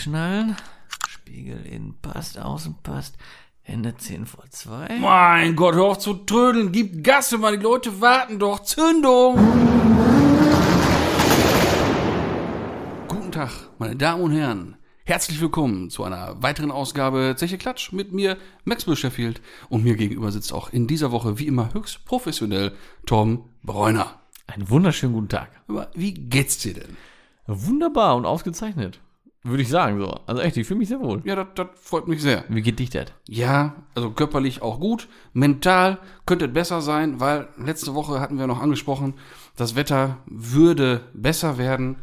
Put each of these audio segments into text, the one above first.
Einschnallen. Spiegel innen passt, außen passt. Hände 10 vor 2. Mein Gott, hör auf zu trödeln. Gib Gas, mal die Leute warten doch. Zündung! Guten Tag, meine Damen und Herren. Herzlich willkommen zu einer weiteren Ausgabe Zeche Klatsch mit mir, Max Sheffield. Und mir gegenüber sitzt auch in dieser Woche wie immer höchst professionell Tom Bräuner. Einen wunderschönen guten Tag. Aber wie geht's dir denn? Wunderbar und ausgezeichnet. Würde ich sagen so. Also echt, ich fühle mich sehr wohl. Ja, das, freut mich sehr. Wie geht dich das? Ja, also körperlich auch gut. Mental könnte es besser sein, weil letzte Woche hatten wir noch angesprochen, das Wetter würde besser werden.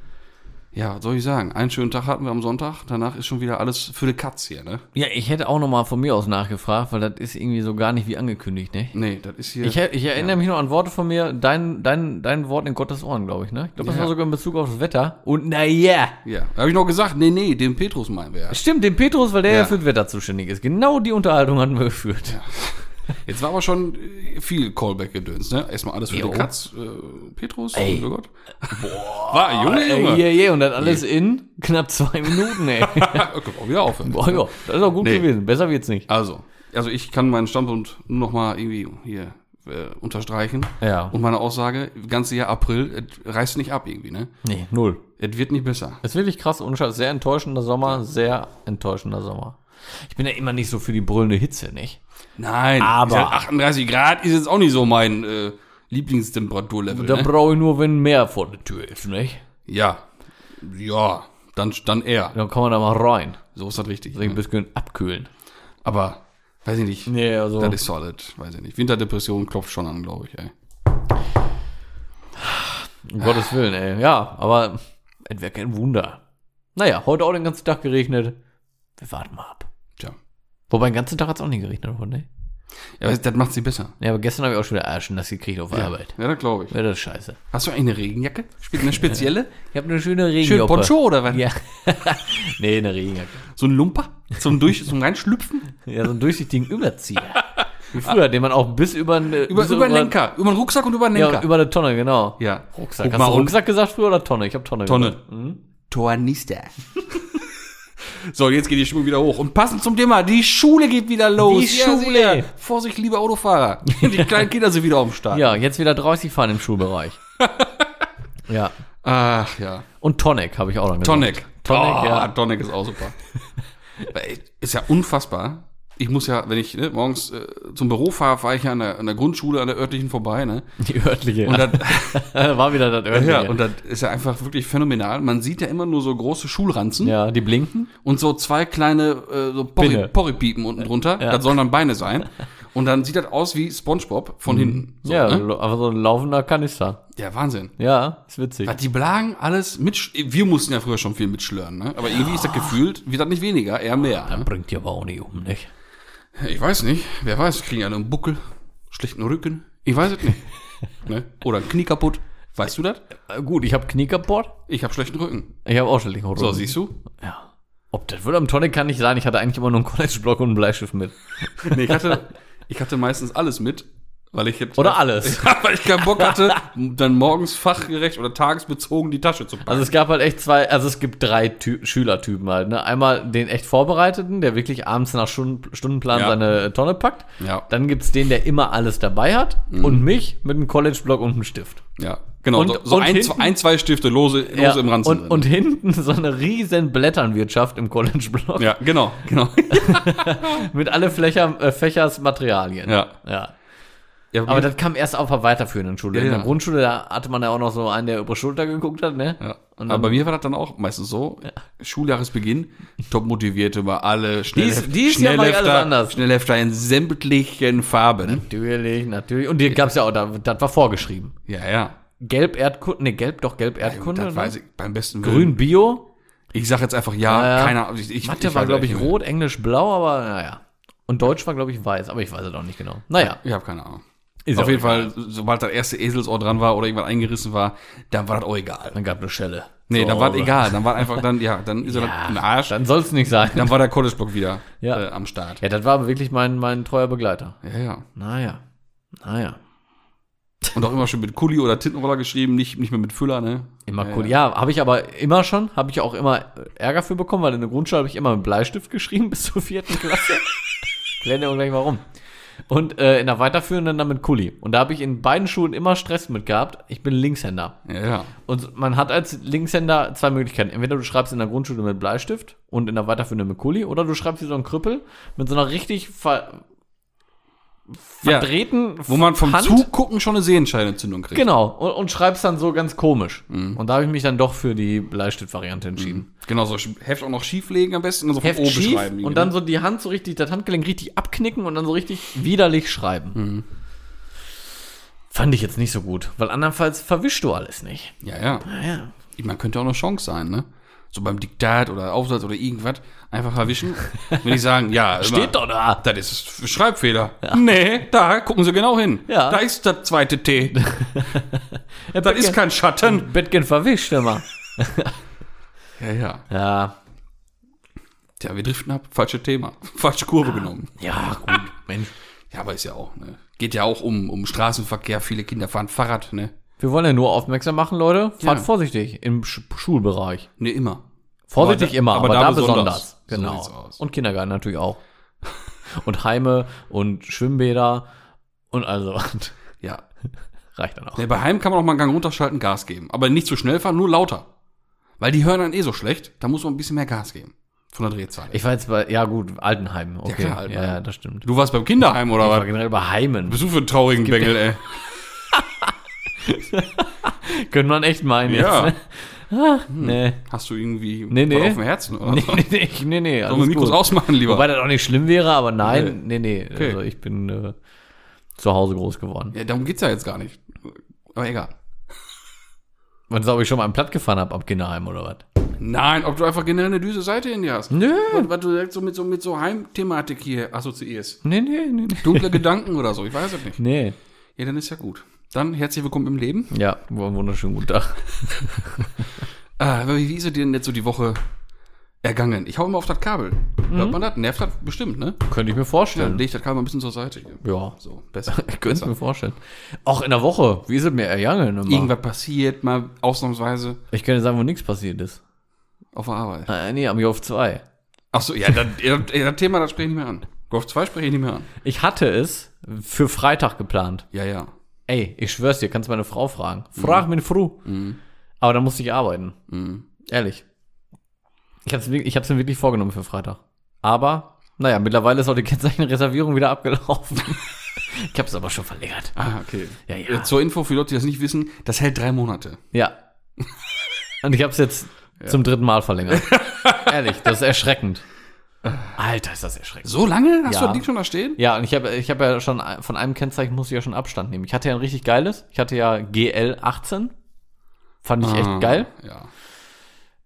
Ja, was soll ich sagen? Einen schönen Tag hatten wir am Sonntag. Danach ist schon wieder alles für die Katz hier, ne? Ja, ich hätte auch nochmal von mir aus nachgefragt, weil das ist irgendwie so gar nicht wie angekündigt, ne? Nee, das ist hier. Ich, ich erinnere mich noch an Worte von mir, dein, dein, dein Wort in Gottes Ohren, glaube ich, ne? Ich glaube, das Ja. war sogar in Bezug auf das Wetter. Und naja. ja, da habe ich noch gesagt, nee, nee, den Petrus meinen wir ja. Stimmt, den Petrus, weil der ja. Ja. für das Wetter zuständig ist. Genau die Unterhaltung hatten wir geführt. Jetzt war aber schon äh, viel Callback-Gedöns, ne? Erstmal alles für Jo. die Katz. Äh, Petrus, Ey. oh Gott. Boah. War, Junge, Junge. Ey, je, und das alles in knapp zwei Minuten, ey. Kommt auch wieder aufhören. Boah, ja, das ist auch gut Nee. gewesen. Besser wird's nicht. Also, also ich kann meinen Standpunkt nur noch mal irgendwie hier äh, unterstreichen. Ja. Und meine Aussage, ganze Jahr April, es reißt nicht ab irgendwie, ne? Nee, null. Es wird nicht besser. Ist wirklich krass. Und sehr enttäuschender Sommer, sehr enttäuschender Sommer. Ich bin ja immer nicht so für die brüllende Hitze, nicht? Nein, Aber- ist halt 38 Grad ist jetzt auch nicht so mein äh, Lieblingstemperaturlevel. Da Ne? brauche ich nur, wenn mehr vor der Tür ist, nicht? Ja, ja, dann, dann eher. Dann kann man da mal rein. So ist das richtig. Sich ein Ne? bisschen abkühlen. Aber, weiß ich nicht, Nee, also. das ist solid, weiß ich nicht. Winterdepression klopft schon an, glaube ich, ey. Um Gottes Willen, ey. Ja, aber es wäre kein Wunder. Naja, heute auch den ganzen Tag geregnet. Wir warten mal ab. Wobei, den ganzen Tag hat es auch nicht geregnet, oder? Ne? Ja, das macht sie besser. Ja, aber gestern habe ich auch schon wieder Arschen das gekriegt auf der Arbeit. Ja, das glaube ich. Ja, das ist scheiße. Hast du eigentlich eine Regenjacke? Eine spezielle? Ich habe eine schöne Schön Regenjacke. Poncho oder was? Ja. nee, eine Regenjacke. So ein Lumper? Zum, Durch zum Reinschlüpfen? Ja, so einen durchsichtigen Überzieher. Wie früher, den man auch bis über den Über, über den Lenker. Über den Rucksack und über den Ja, Lenker. über eine Tonne, genau. Ja. Rucksack. Guck Hast mal, du Rucksack gesagt früher oder Tonne? Ich habe Tonne Tonne. Mhm. Tornister. So, jetzt geht die Stimmung wieder hoch. Und passend zum Thema, die Schule geht wieder los. Die Schule. sicher. Vorsicht, liebe Autofahrer. Die kleinen Kinder sind wieder auf dem Start. Ja, jetzt wieder 30 fahren im Schulbereich. ja. Ach ja. Und Tonic habe ich auch noch gesagt. Tonic. Tonic, oh, ja. Tonic ist auch super. Ist ja unfassbar. Ich muss ja, wenn ich ne, morgens äh, zum Büro fahre, fahre ich ja an der, an der Grundschule, an der örtlichen vorbei. Ne? Die örtliche. Und dann, war wieder das örtliche. ja, und das ist ja einfach wirklich phänomenal. Man sieht ja immer nur so große Schulranzen. ja, die blinken. und so zwei kleine äh, so Porri. Porripiepen unten drunter. Ja. Das sollen dann Beine sein. Und dann sieht das aus wie SpongeBob von hinten. So, ja, ne? aber so ein laufender Kanister. ja, Wahnsinn. Ja, ist witzig. Weil die Blagen alles mit. Wir mussten ja früher schon viel mitschlören, ne? Aber irgendwie ist das gefühlt, wird das nicht weniger, eher mehr. Ne? Bringt die aber auch nicht um, nicht? Ich weiß nicht. Wer weiß, kriegen ja einen Buckel, schlechten Rücken. Ich weiß es nicht. ne? Oder ein Knie kaputt. Weißt du das? Äh, Gut, ich habe Knie kaputt. Ich habe schlechten Rücken. Ich habe auch schon Rücken. So, siehst du? Ja. Ob das wohl am Tonic kann nicht sein. Ich hatte eigentlich immer nur einen College-Block und einen Bleistift mit. Nee, ich hatte, ich hatte meistens alles mit, weil ich jetzt. Oder alles. weil ich keinen Bock hatte, dann morgens fachgerecht oder tagesbezogen die Tasche zu packen. Also es gab halt echt zwei, also es gibt drei Ty Schülertypen halt. Ne? Einmal den echt Vorbereiteten, der wirklich abends nach Stunden, Stundenplan Ja. seine Tonne packt. Ja. Dann gibt's den, der immer alles dabei hat. Und mich mit einem College-Block und einem Stift. ja, genau. Und- so so und ein, hinten- zwei, ein, zwei Stifte lose, lose Ja, im Ranzen. und, und hinten so eine riesen Blätternwirtschaft im College-Block. ja, genau, genau. Mit alle Fächer, äh, Fächers Materialien. Ja. ja. Ja, Aber das kam erst auf der weiterführenden Schule. Ja, In der ja. Grundschule, da hatte man ja auch noch so einen, der über Schulter geguckt hat, ne? ja. Und Aber dann- bei mir war das dann auch meistens so. Schuljahresbeginn, top motivierte war alle Schnellheft, dies alles Schnellhefter. Schnellhefter in sämtlichen Farben. Natürlich, natürlich. Und die gab's ja auch, da, das war vorgeschrieben. Ja, ja. Gelb Erdkunde, ne, gelb doch gelb Erdkunde. das ne? weiß ich beim besten Willen. Grün Bio. Ich sag jetzt einfach ja, Ja, ja. keine Ahnung. Ich, ich, Mathe ich war, glaube ich, rot, Englisch blau, aber naja. Und Deutsch war, glaube ich, weiß, aber ich weiß es auch nicht genau. Naja. Ich habe keine Ahnung. Ist Auf jeden egal. Fall, sobald das erste Eselsohr dran war oder irgendwas eingerissen war, dann war das auch egal. Dann gab eine Schelle. Nee, So, dann war das egal. Dann war einfach dann, ja, dann ist er Ja, im Arsch. Dann soll's nicht sein. Dann war der College-Block wieder Ja. äh, am Start. Ja, das war aber wirklich mein, mein treuer Begleiter. Ja, ja. Naja. Naja. Und auch immer schön mit Kuli oder Tintenroller geschrieben, nicht, nicht mehr mit Füller, ne? Immer Ja, cool. Ja, habe ich aber immer schon, habe ich auch immer Ärger für bekommen, weil in der Grundschule habe ich immer mit Bleistift geschrieben bis zur vierten Klasse. Wir auch gleich warum. Und äh, in der weiterführenden dann mit Kuli. Und da habe ich in beiden Schulen immer Stress mit gehabt. Ich bin Linkshänder. Ja. Und man hat als Linkshänder zwei Möglichkeiten. Entweder du schreibst in der Grundschule mit Bleistift und in der weiterführenden mit Kuli, oder du schreibst wie so ein Krüppel mit so einer richtig ver Ja, verdrehten Wo man vom Hand. Zugucken schon eine Sehenscheinentzündung kriegt. Genau, und, und schreibst dann so ganz komisch. Und da habe ich mich dann doch für die Bleistift-Variante entschieden. Genau, so Heft auch noch schieflegen am besten und so von Heft oben schief schreiben. und dann so die Hand so richtig, das Handgelenk richtig abknicken und dann so richtig widerlich schreiben. Mhm. Fand ich jetzt nicht so gut, weil andernfalls verwischst du alles nicht. Ja, ja. Ich meine, könnte auch eine Chance sein, ne? So beim Diktat oder Aufsatz oder irgendwas einfach erwischen. Wenn die sagen, ja, Steht doch da. Das ist Schreibfehler. Nee, da gucken Sie genau hin. Ja. Da ist das zweite T. Ja, Das ist kein Schatten. Bettgen verwischt immer. Ja, ja. Ja, Tja, wir driften ab. Falsche Thema. Falsche Kurve genommen. ja, gut, Mensch. Ja, aber ist ja auch, ne? Geht ja auch um, um Straßenverkehr. Viele Kinder fahren Fahrrad, ne? Wir wollen ja nur aufmerksam machen, Leute. Fahrt Ja. vorsichtig im Sch Schulbereich. Ne, immer. Vorsichtig Aber immer, aber, aber da, da besonders. besonders. So Genau. aus. und Kindergarten natürlich auch. und Heime und Schwimmbäder und also Ja. reicht dann auch. Ne, bei Heim kann man auch mal einen Gang runterschalten, Gas geben. Aber nicht zu schnell fahren, nur lauter. Weil die hören dann eh so schlecht. Da muss man ein bisschen mehr Gas geben. Von der Drehzahl. Ich war jetzt bei, ja gut, Altenheim. Okay. klar, Ja, Altenheim. ja, das stimmt. du warst beim Kinderheim oder Ich war was? generell bei Heimen. Bist du für einen traurigen Bengel, ey? Könnte man echt meinen Ja. jetzt. Ne? Nee. Hast du irgendwie Nee, nee. auf dem Herzen oder Nee, so? nee, nee, nee, nee. Sollen wir Mikros gut. ausmachen lieber? Wobei das auch nicht schlimm wäre, aber nein, nee, nee. Okay. Also ich bin äh, zu Hause groß geworden. ja, darum geht's ja jetzt gar nicht. Aber egal. Und ob ich schon mal am Platt gefahren habe am Kinderheim oder was? Nein, ob du einfach generell eine düse Seite in dir hast. Nö. Was, was du direkt so mit so, mit so Heimthematik hier assoziierst. Nee, nee, nee, nee. Dunkle Gedanken oder so, ich weiß es nicht. Nee. Ja, dann ist ja gut. Dann herzlich willkommen im Leben. Ja, einen wunderschönen guten Tag. Ah, aber wie ist es dir denn jetzt so die Woche ergangen? Ich hau immer auf das Kabel. Mhm. Hört man das? Nervt das bestimmt, ne? Könnte ich mir Dann vorstellen. leg ich das Kabel mal ein bisschen zur Seite. Hier. Ja. So, besser. Ich könnte es mir vorstellen. Auch in der Woche. Wie ist es mir ergangen? Immer? Irgendwas passiert, mal ausnahmsweise Ich könnte sagen, wo nichts passiert ist. auf der Arbeit. Äh, nee, am Golf 2. Ach so, ja, das, ja, das Thema, das spreche ich nicht mehr an. Golf 2 spreche ich nicht mehr an. Ich hatte es für Freitag geplant. Ja, ja. Ey, ich schwör's dir, kannst meine Frau fragen. Frag meine Frau. Aber dann musste ich arbeiten. Mhm. Ehrlich. Ich hab's, wirklich- ich hab's mir wirklich vorgenommen für Freitag. Aber, naja, mittlerweile ist auch die Kennzeichenreservierung wieder abgelaufen. ich hab's aber schon verlängert. Ah, okay. Ja, ja. Äh, Zur Info für Leute, die das nicht wissen, das hält drei Monate. Ja. Und ich hab's jetzt zum dritten Mal verlängert. Ehrlich, das ist erschreckend. Alter, ist das erschreckend. So lange? Hast Ja. du das Ding schon da stehen? Ja, und ich habe ich hab ja schon von einem Kennzeichen musste ich ja schon Abstand nehmen. Ich hatte ja ein richtig geiles. Ich hatte ja GL 18. Fand ich Ah, echt geil. Ja.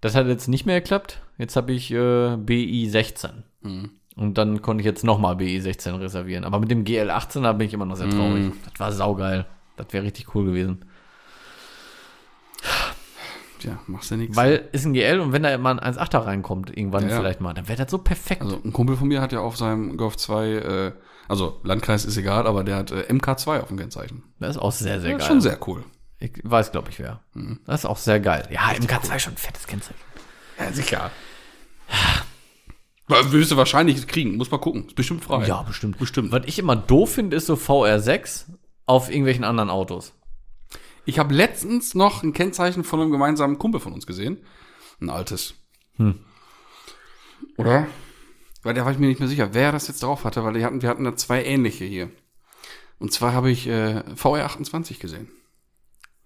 Das hat jetzt nicht mehr geklappt. Jetzt habe ich äh, BI 16. Mhm. Und dann konnte ich jetzt nochmal BI 16 reservieren. Aber mit dem GL 18, da bin ich immer noch sehr traurig. Mhm. Das war saugeil. Das wäre richtig cool gewesen. Tja, machst du nichts. Weil ist ein GL und wenn da mal ein 1.8er reinkommt, irgendwann Ja, ja. vielleicht mal, dann wäre das so perfekt. Also ein Kumpel von mir hat ja auf seinem Golf 2, äh, also Landkreis ist egal, aber der hat äh, MK2 auf dem Kennzeichen. das ist auch sehr, sehr Das geil. ist schon sehr cool. Ich weiß, glaube ich, wer. Mhm. Das ist auch sehr geil. Ja, MK2 schon ein fettes Kennzeichen. Ja, sicher. Wirst du wahrscheinlich kriegen, muss mal gucken. Ist bestimmt frei. Ja, bestimmt. Bestimmt. Was ich immer doof finde, ist so VR6 auf irgendwelchen anderen Autos. Ich habe letztens noch ein Kennzeichen von einem gemeinsamen Kumpel von uns gesehen. Ein altes. Hm. Oder? Weil da war ich mir nicht mehr sicher, wer das jetzt drauf hatte, weil wir hatten, wir hatten da zwei ähnliche hier. Und zwar habe ich äh, VR28 gesehen.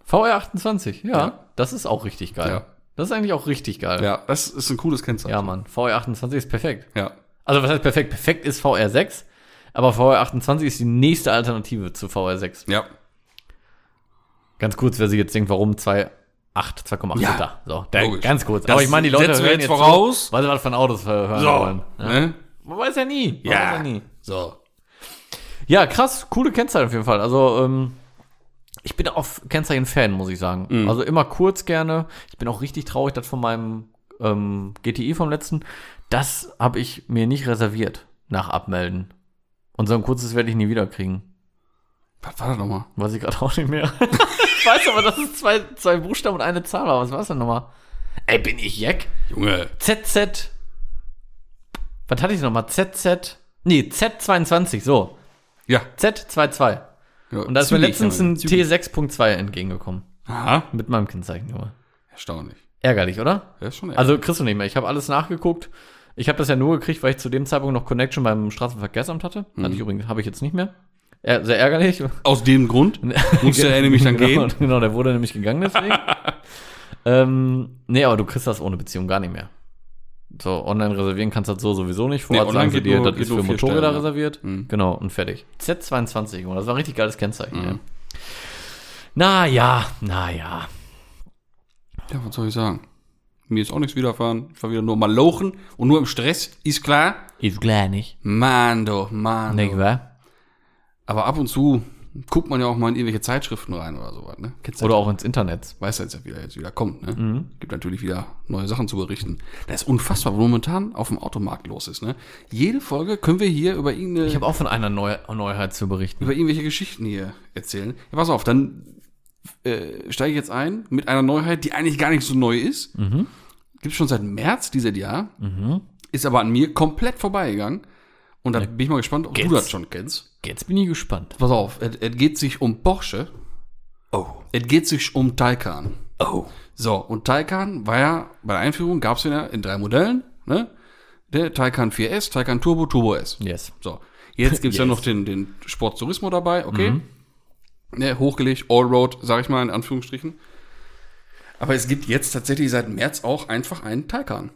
VR28, ja, Ja. Das ist auch richtig geil. Ja. Das ist eigentlich auch richtig geil. Ja, das ist ein cooles Kennzeichen. Ja, Mann. VR28 ist perfekt. Ja. Also, was heißt perfekt? Perfekt ist VR6, aber VR28 ist die nächste Alternative zu VR6. Ja. Ganz kurz, wer sich jetzt denkt, warum 2,8, 2,8 Ja, Liter. So, der, logisch. ganz kurz. Das aber ich meine, die Leute hören jetzt jetzt voraus. Zu, weil sie was von Autos hören So. wollen. Ja. Ne? Man weiß ja nie. Man Ja. weiß ja nie. So. Ja, krass, coole Kennzeichen auf jeden Fall. Also, ähm, ich bin auch Kennzeichen-Fan, muss ich sagen. Mhm. Also immer kurz gerne. Ich bin auch richtig traurig, dass von meinem ähm, GTI vom letzten, das habe ich mir nicht reserviert nach Abmelden. Und so ein kurzes werde ich nie wieder kriegen. Was war das nochmal? Weiß ich gerade auch nicht mehr. ich weiß aber, dass es zwei, zwei Buchstaben und eine Zahl war. Was war es denn nochmal? Ey, bin ich Jack? Junge. ZZ. Was hatte ich nochmal? ZZ. Nee, Z22, so. Ja. Z22. Ja Und da ist mir letztens ein zügig. T6.2 entgegengekommen. Aha. Mit meinem Kennzeichen, Junge. Erstaunlich. Ärgerlich, oder? Ja, ist schon Also kriegst du nicht mehr. Ich habe alles nachgeguckt. Ich habe das ja nur gekriegt, weil ich zu dem Zeitpunkt noch Connection beim Straßenverkehrsamt hatte. Mhm. Hatte ich übrigens, habe ich jetzt nicht mehr. Ä sehr ärgerlich. Aus dem Grund musste er nämlich dann genau, gehen. Genau, der wurde nämlich gegangen deswegen. ähm, nee, aber du kriegst das ohne Beziehung gar nicht mehr. So, online reservieren kannst du das so sowieso nicht. Vor Nee, sagen sie dir, nur- das ist für Motorräder Stellen, ja. reserviert. Mhm. Genau, und fertig. Z22, Junge, das war ein richtig geiles Kennzeichen. Mhm. Ja. Na ja, na ja. Was soll ich sagen? Mir ist auch nichts widerfahren. Ich war wieder nur mal lochen und nur im Stress, ist klar. Ist klar nicht. Mann, doch, Mann. Nicht wahr? Aber ab und zu guckt man ja auch mal in irgendwelche Zeitschriften rein oder sowas, ne? Kennst Oder auch ins Internet. weiß jetzt ja wieder, jetzt wieder kommt, ne? Mhm. Gibt natürlich wieder neue Sachen zu berichten. Das ist unfassbar, was momentan auf dem Automarkt los ist, ne? Jede Folge können wir hier über irgendeine, Ich habe auch von einer Neu Neuheit zu berichten. über irgendwelche Geschichten hier erzählen. Ja, pass auf, dann äh, steige ich jetzt ein mit einer Neuheit, die eigentlich gar nicht so neu ist. Mhm. Gibt schon seit März dieses Jahr. Ist aber an mir komplett vorbeigegangen. Und da bin ich mal gespannt, ob Geht's? du das schon kennst. Jetzt bin ich gespannt. Pass auf, es, geht sich um Porsche. Oh. Es geht sich um Taycan. Oh. So, und Taycan war ja, bei der Einführung gab es ja in drei Modellen, ne? Der Taycan 4S, Taycan Turbo, Turbo S. Yes. So, jetzt gibt's ja Yes. noch den, den Sport Turismo dabei, okay? Ne, hochgelegt, Allroad, sag ich mal in Anführungsstrichen. Aber es gibt jetzt tatsächlich seit März auch einfach einen Taycan.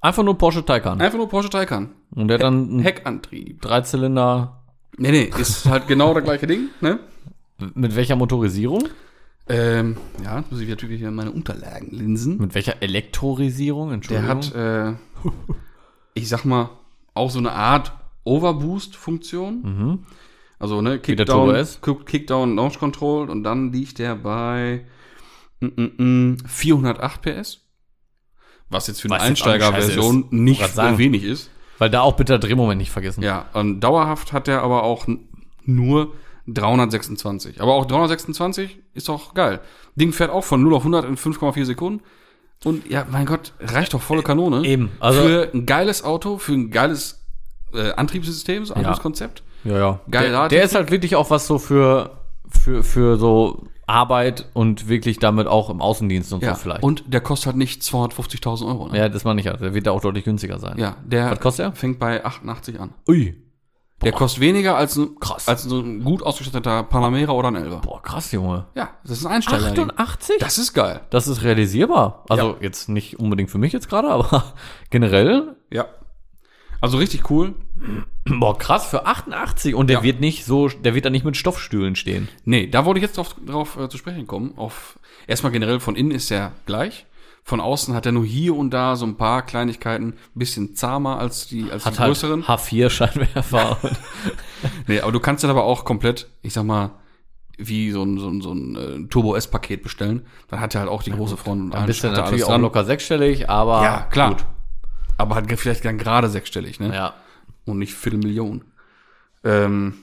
Einfach nur Porsche Taycan. Einfach nur Porsche Taycan. Und der hat dann Heckantrieb. Dreizylinder. Nee, nee, ist halt genau das gleiche Ding, ne? Mit welcher Motorisierung? Ähm, ja, jetzt muss ich natürlich hier meine Unterlagen linsen. Mit welcher Elektrorisierung? Der Entschuldigung. hat, äh, ich sag mal, auch so eine Art Overboost-Funktion. Mhm. Also, ne, der Kickdown, Kickdown, Launch Control und dann liegt der bei mm, mm, mm, 408 PS. Was jetzt für eine Einsteigerversion nicht sagen. wenig ist. Weil da auch bitte der Drehmoment nicht vergessen. Ja, und dauerhaft hat er aber auch nur 326. Aber auch 326 ist doch geil. Ding fährt auch von 0 auf 100 in 5,4 Sekunden. Und ja, mein Gott, reicht doch volle Kanone. eben, also- für ein geiles Auto, für ein geiles äh, Antriebssystem, so Antriebskonzept. Ja, ja. Geil, der, der ist halt wirklich auch was so für, für, für so Arbeit und wirklich damit auch im Außendienst und Ja, so vielleicht. und der kostet halt nicht 250.000 Euro. Ne? ja, das meine ich ja. Der wird da auch deutlich günstiger sein. Ja, der Was kostet er? fängt bei 88 an. Ui. Der kostet weniger als ein, Krass. als ein gut ausgestatteter Panamera oder ein Elva. Boah, krass, Junge. Ja, das ist ein Einsteiger. 88? Das ist geil. Das ist realisierbar. Also Ja. jetzt nicht unbedingt für mich jetzt gerade, aber generell. Ja. Also richtig cool. Boah, krass, für 88. Und der Ja. wird nicht so, der wird da nicht mit Stoffstühlen stehen. Nee, da wollte ich jetzt drauf, drauf äh, zu sprechen kommen. Auf, erstmal generell von innen ist er gleich. Von außen hat er nur hier und da so ein paar Kleinigkeiten, bisschen zahmer als die, als Hat die halt größeren. H4-Scheinwerfer. und- Nee, aber du kannst dann aber auch komplett, ich sag mal, wie so ein, so ein, so ein äh, Turbo S-Paket bestellen. Dann hat er halt auch die große Front und Ein bisschen hat er natürlich auch dran. locker sechsstellig, aber. Ja, klar. Gut. Aber halt vielleicht dann gerade sechsstellig, ne? Ja. Und nicht Viertelmillion. Ähm,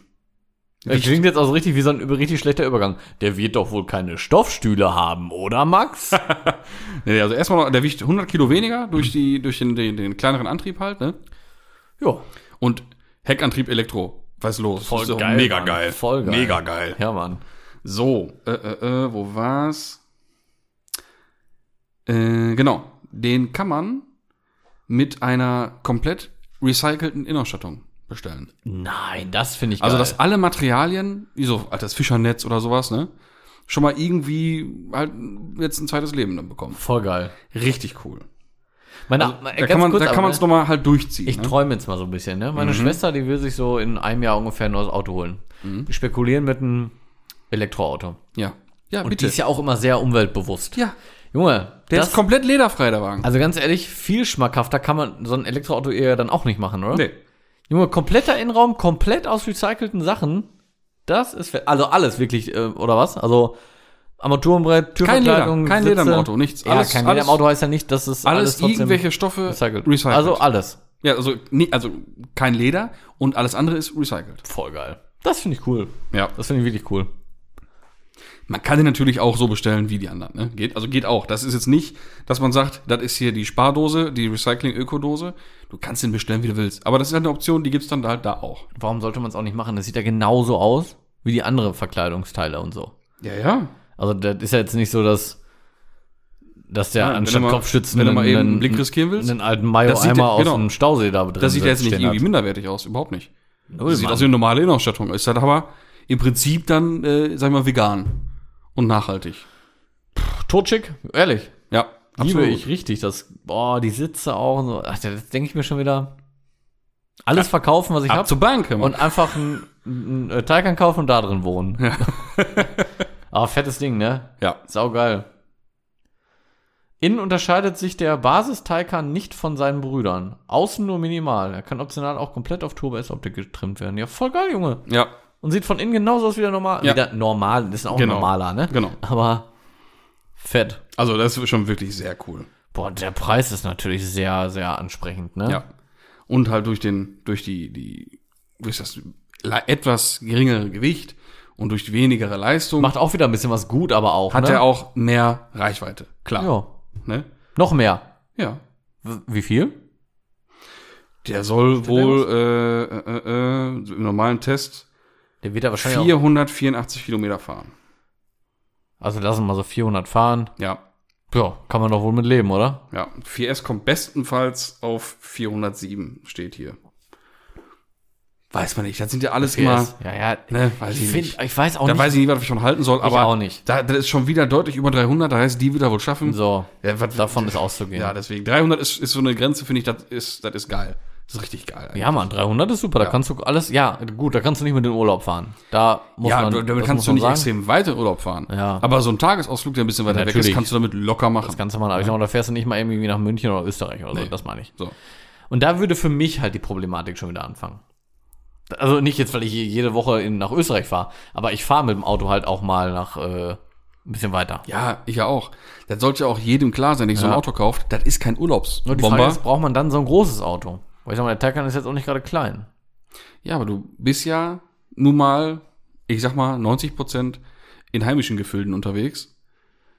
Das klingt jetzt auch so richtig wie so ein richtig schlechter Übergang. Der wird doch wohl keine Stoffstühle haben, oder Max? nee, also erstmal, noch, der wiegt 100 Kilo weniger durch, die, durch den, den, den kleineren Antrieb halt, ne? ja. Und Heckantrieb Elektro. Was ist los? Voll ist geil, Mega Mann. geil. Voll geil. Mega geil. Ja, Mann. So, äh, äh, äh, wo war's? Äh, genau. Den kann man mit einer komplett recycelten Innenausstattung bestellen. Nein, das finde ich Also, geil. dass alle Materialien, wie so das Fischernetz oder sowas, ne? Schon mal irgendwie halt jetzt ein zweites Leben dann bekommen. Voll geil. Richtig cool. Meine, Also, da kann man kurz, da kann man es nochmal halt durchziehen. Ich ne? träume jetzt mal so ein bisschen, ne? Meine Schwester, die will sich so in einem Jahr ungefähr ein neues Auto holen. Wir spekulieren mit einem Elektroauto. Ja. Ja, Und bitte. die ist ja auch immer sehr umweltbewusst. ja, Junge, der das, ist komplett lederfrei, der Wagen. also ganz ehrlich, viel schmackhafter kann man so ein Elektroauto eher dann auch nicht machen, oder? nee. Junge, kompletter Innenraum, komplett aus recycelten Sachen. Das ist, also alles wirklich, äh, oder was? Also Armaturenbrett, Kein Leder, Türverkleidung, kein Leder im. Auto, nichts. Ja, Alles- kein Leder im Auto heißt ja nicht, dass es alles, Alles, irgendwelche Stoffe recycelt. recycelt. Also alles. ja, also, nie, also kein Leder und alles andere ist recycelt. Voll geil. Das finde ich cool. Ja. Das finde ich wirklich cool. Man kann den natürlich auch so bestellen wie die anderen. Ne? Geht, also geht auch. Das ist jetzt nicht, dass man sagt, das ist hier die Spardose, die Recycling-Ökodose. Du kannst den bestellen, wie du willst. Aber das ist halt eine Option, die gibt's dann halt da auch. Warum sollte man es auch nicht machen? Das sieht ja genauso aus wie die anderen Verkleidungsteile und so. Ja, ja. Also das ist ja jetzt nicht so, dass, dass der wenn anstatt Kopfschützen wenn du mal eben einen Blick riskieren willst. einen alten Das Mayo-Eimer ja- aus genau. dem Stausee da drin Das sieht ja jetzt nicht irgendwie hat. minderwertig aus. Überhaupt nicht. Null, sieht Mann. aus wie eine normale Innenausstattung. Ist halt aber im Prinzip dann, äh, sag ich mal, vegan. Und nachhaltig. Totschick, ehrlich. Ja, Liebe ich richtig. Das, boah, die Sitze auch und so. Ach, das denke ich mir schon wieder. Alles verkaufen, was ich Ab habe. zur Bank, Mann. Und einfach ein, ein, ein Taycan kaufen und da drin wohnen. Aber fettes Ding, ne? ja. Sau geil. Innen unterscheidet sich der Basis-Taycan nicht von seinen Brüdern. Außen nur minimal. Er kann optional auch komplett auf Turbo S-Optik getrimmt werden. Ja, voll geil, Junge. Ja, Und sieht von innen genauso aus wie der normal. Ja. Wie der normal, das ist auch Genau. normaler, ne? genau. Aber fett. Also das ist schon wirklich sehr cool. Boah, der Preis ist natürlich sehr, sehr ansprechend, ne? Ja. Und halt durch den, durch die, die, durch das etwas geringere Gewicht und durch die wenigere Leistung Macht auch wieder ein bisschen was gut, aber auch. hat ne? er auch mehr Reichweite. Klar. Ja. Ne? Noch mehr. Ja. Wie viel? Der soll wohl äh, äh, äh, im normalen Test Der wird ja wahrscheinlich auch, 484 Kilometer fahren. Also lassen wir mal so 400 fahren. Ja. Ja, kann man doch wohl mit leben, oder? Ja. 4S kommt bestenfalls auf 407, steht hier. Weiß man nicht. Das sind ja alles immer. Ja, ja. Ne, weiß ich, ich find, nicht. ich weiß auch Da nicht. weiß ich nicht, was ich von halten soll, aber auch nicht. Da, das ist schon wieder deutlich über 300, da heißt die wieder wohl schaffen. so, Ja, was, davon ist auszugehen. Ja, deswegen. 300 ist, ist so eine Grenze, finde ich, das ist, das ist geil. Das ist richtig geil. Ja, Mann, 300 ist super. Da Ja. kannst du alles, ja, gut, da kannst du nicht mit in den Urlaub fahren. Da muss ja, man, du- damit kannst du nicht sagen. extrem weit in Urlaub fahren. Ja. Aber so ein Tagesausflug, der ein bisschen weiter weg ist, Natürlich. kannst du damit locker machen. Das kannst du machen. Aber ich sag mal, da fährst du nicht mal irgendwie nach München oder Österreich oder so. Nee. Das meine ich. So. Und da würde für mich halt die Problematik schon wieder anfangen. Also nicht jetzt, weil ich jede Woche in, nach Österreich fahre, aber ich fahre mit dem Auto halt auch mal nach äh, ein bisschen weiter. Ja, ich ja auch. Das sollte ja auch jedem klar sein, der sich so ein Ja. Auto kauft. Das ist kein Nur die Frage ist, braucht man dann so ein großes Auto? Weil ich sag mal, der Taycan ist jetzt auch nicht gerade klein. Ja, aber du bist ja nun mal, ich sag mal, 90 Prozent in heimischen Gefilden unterwegs.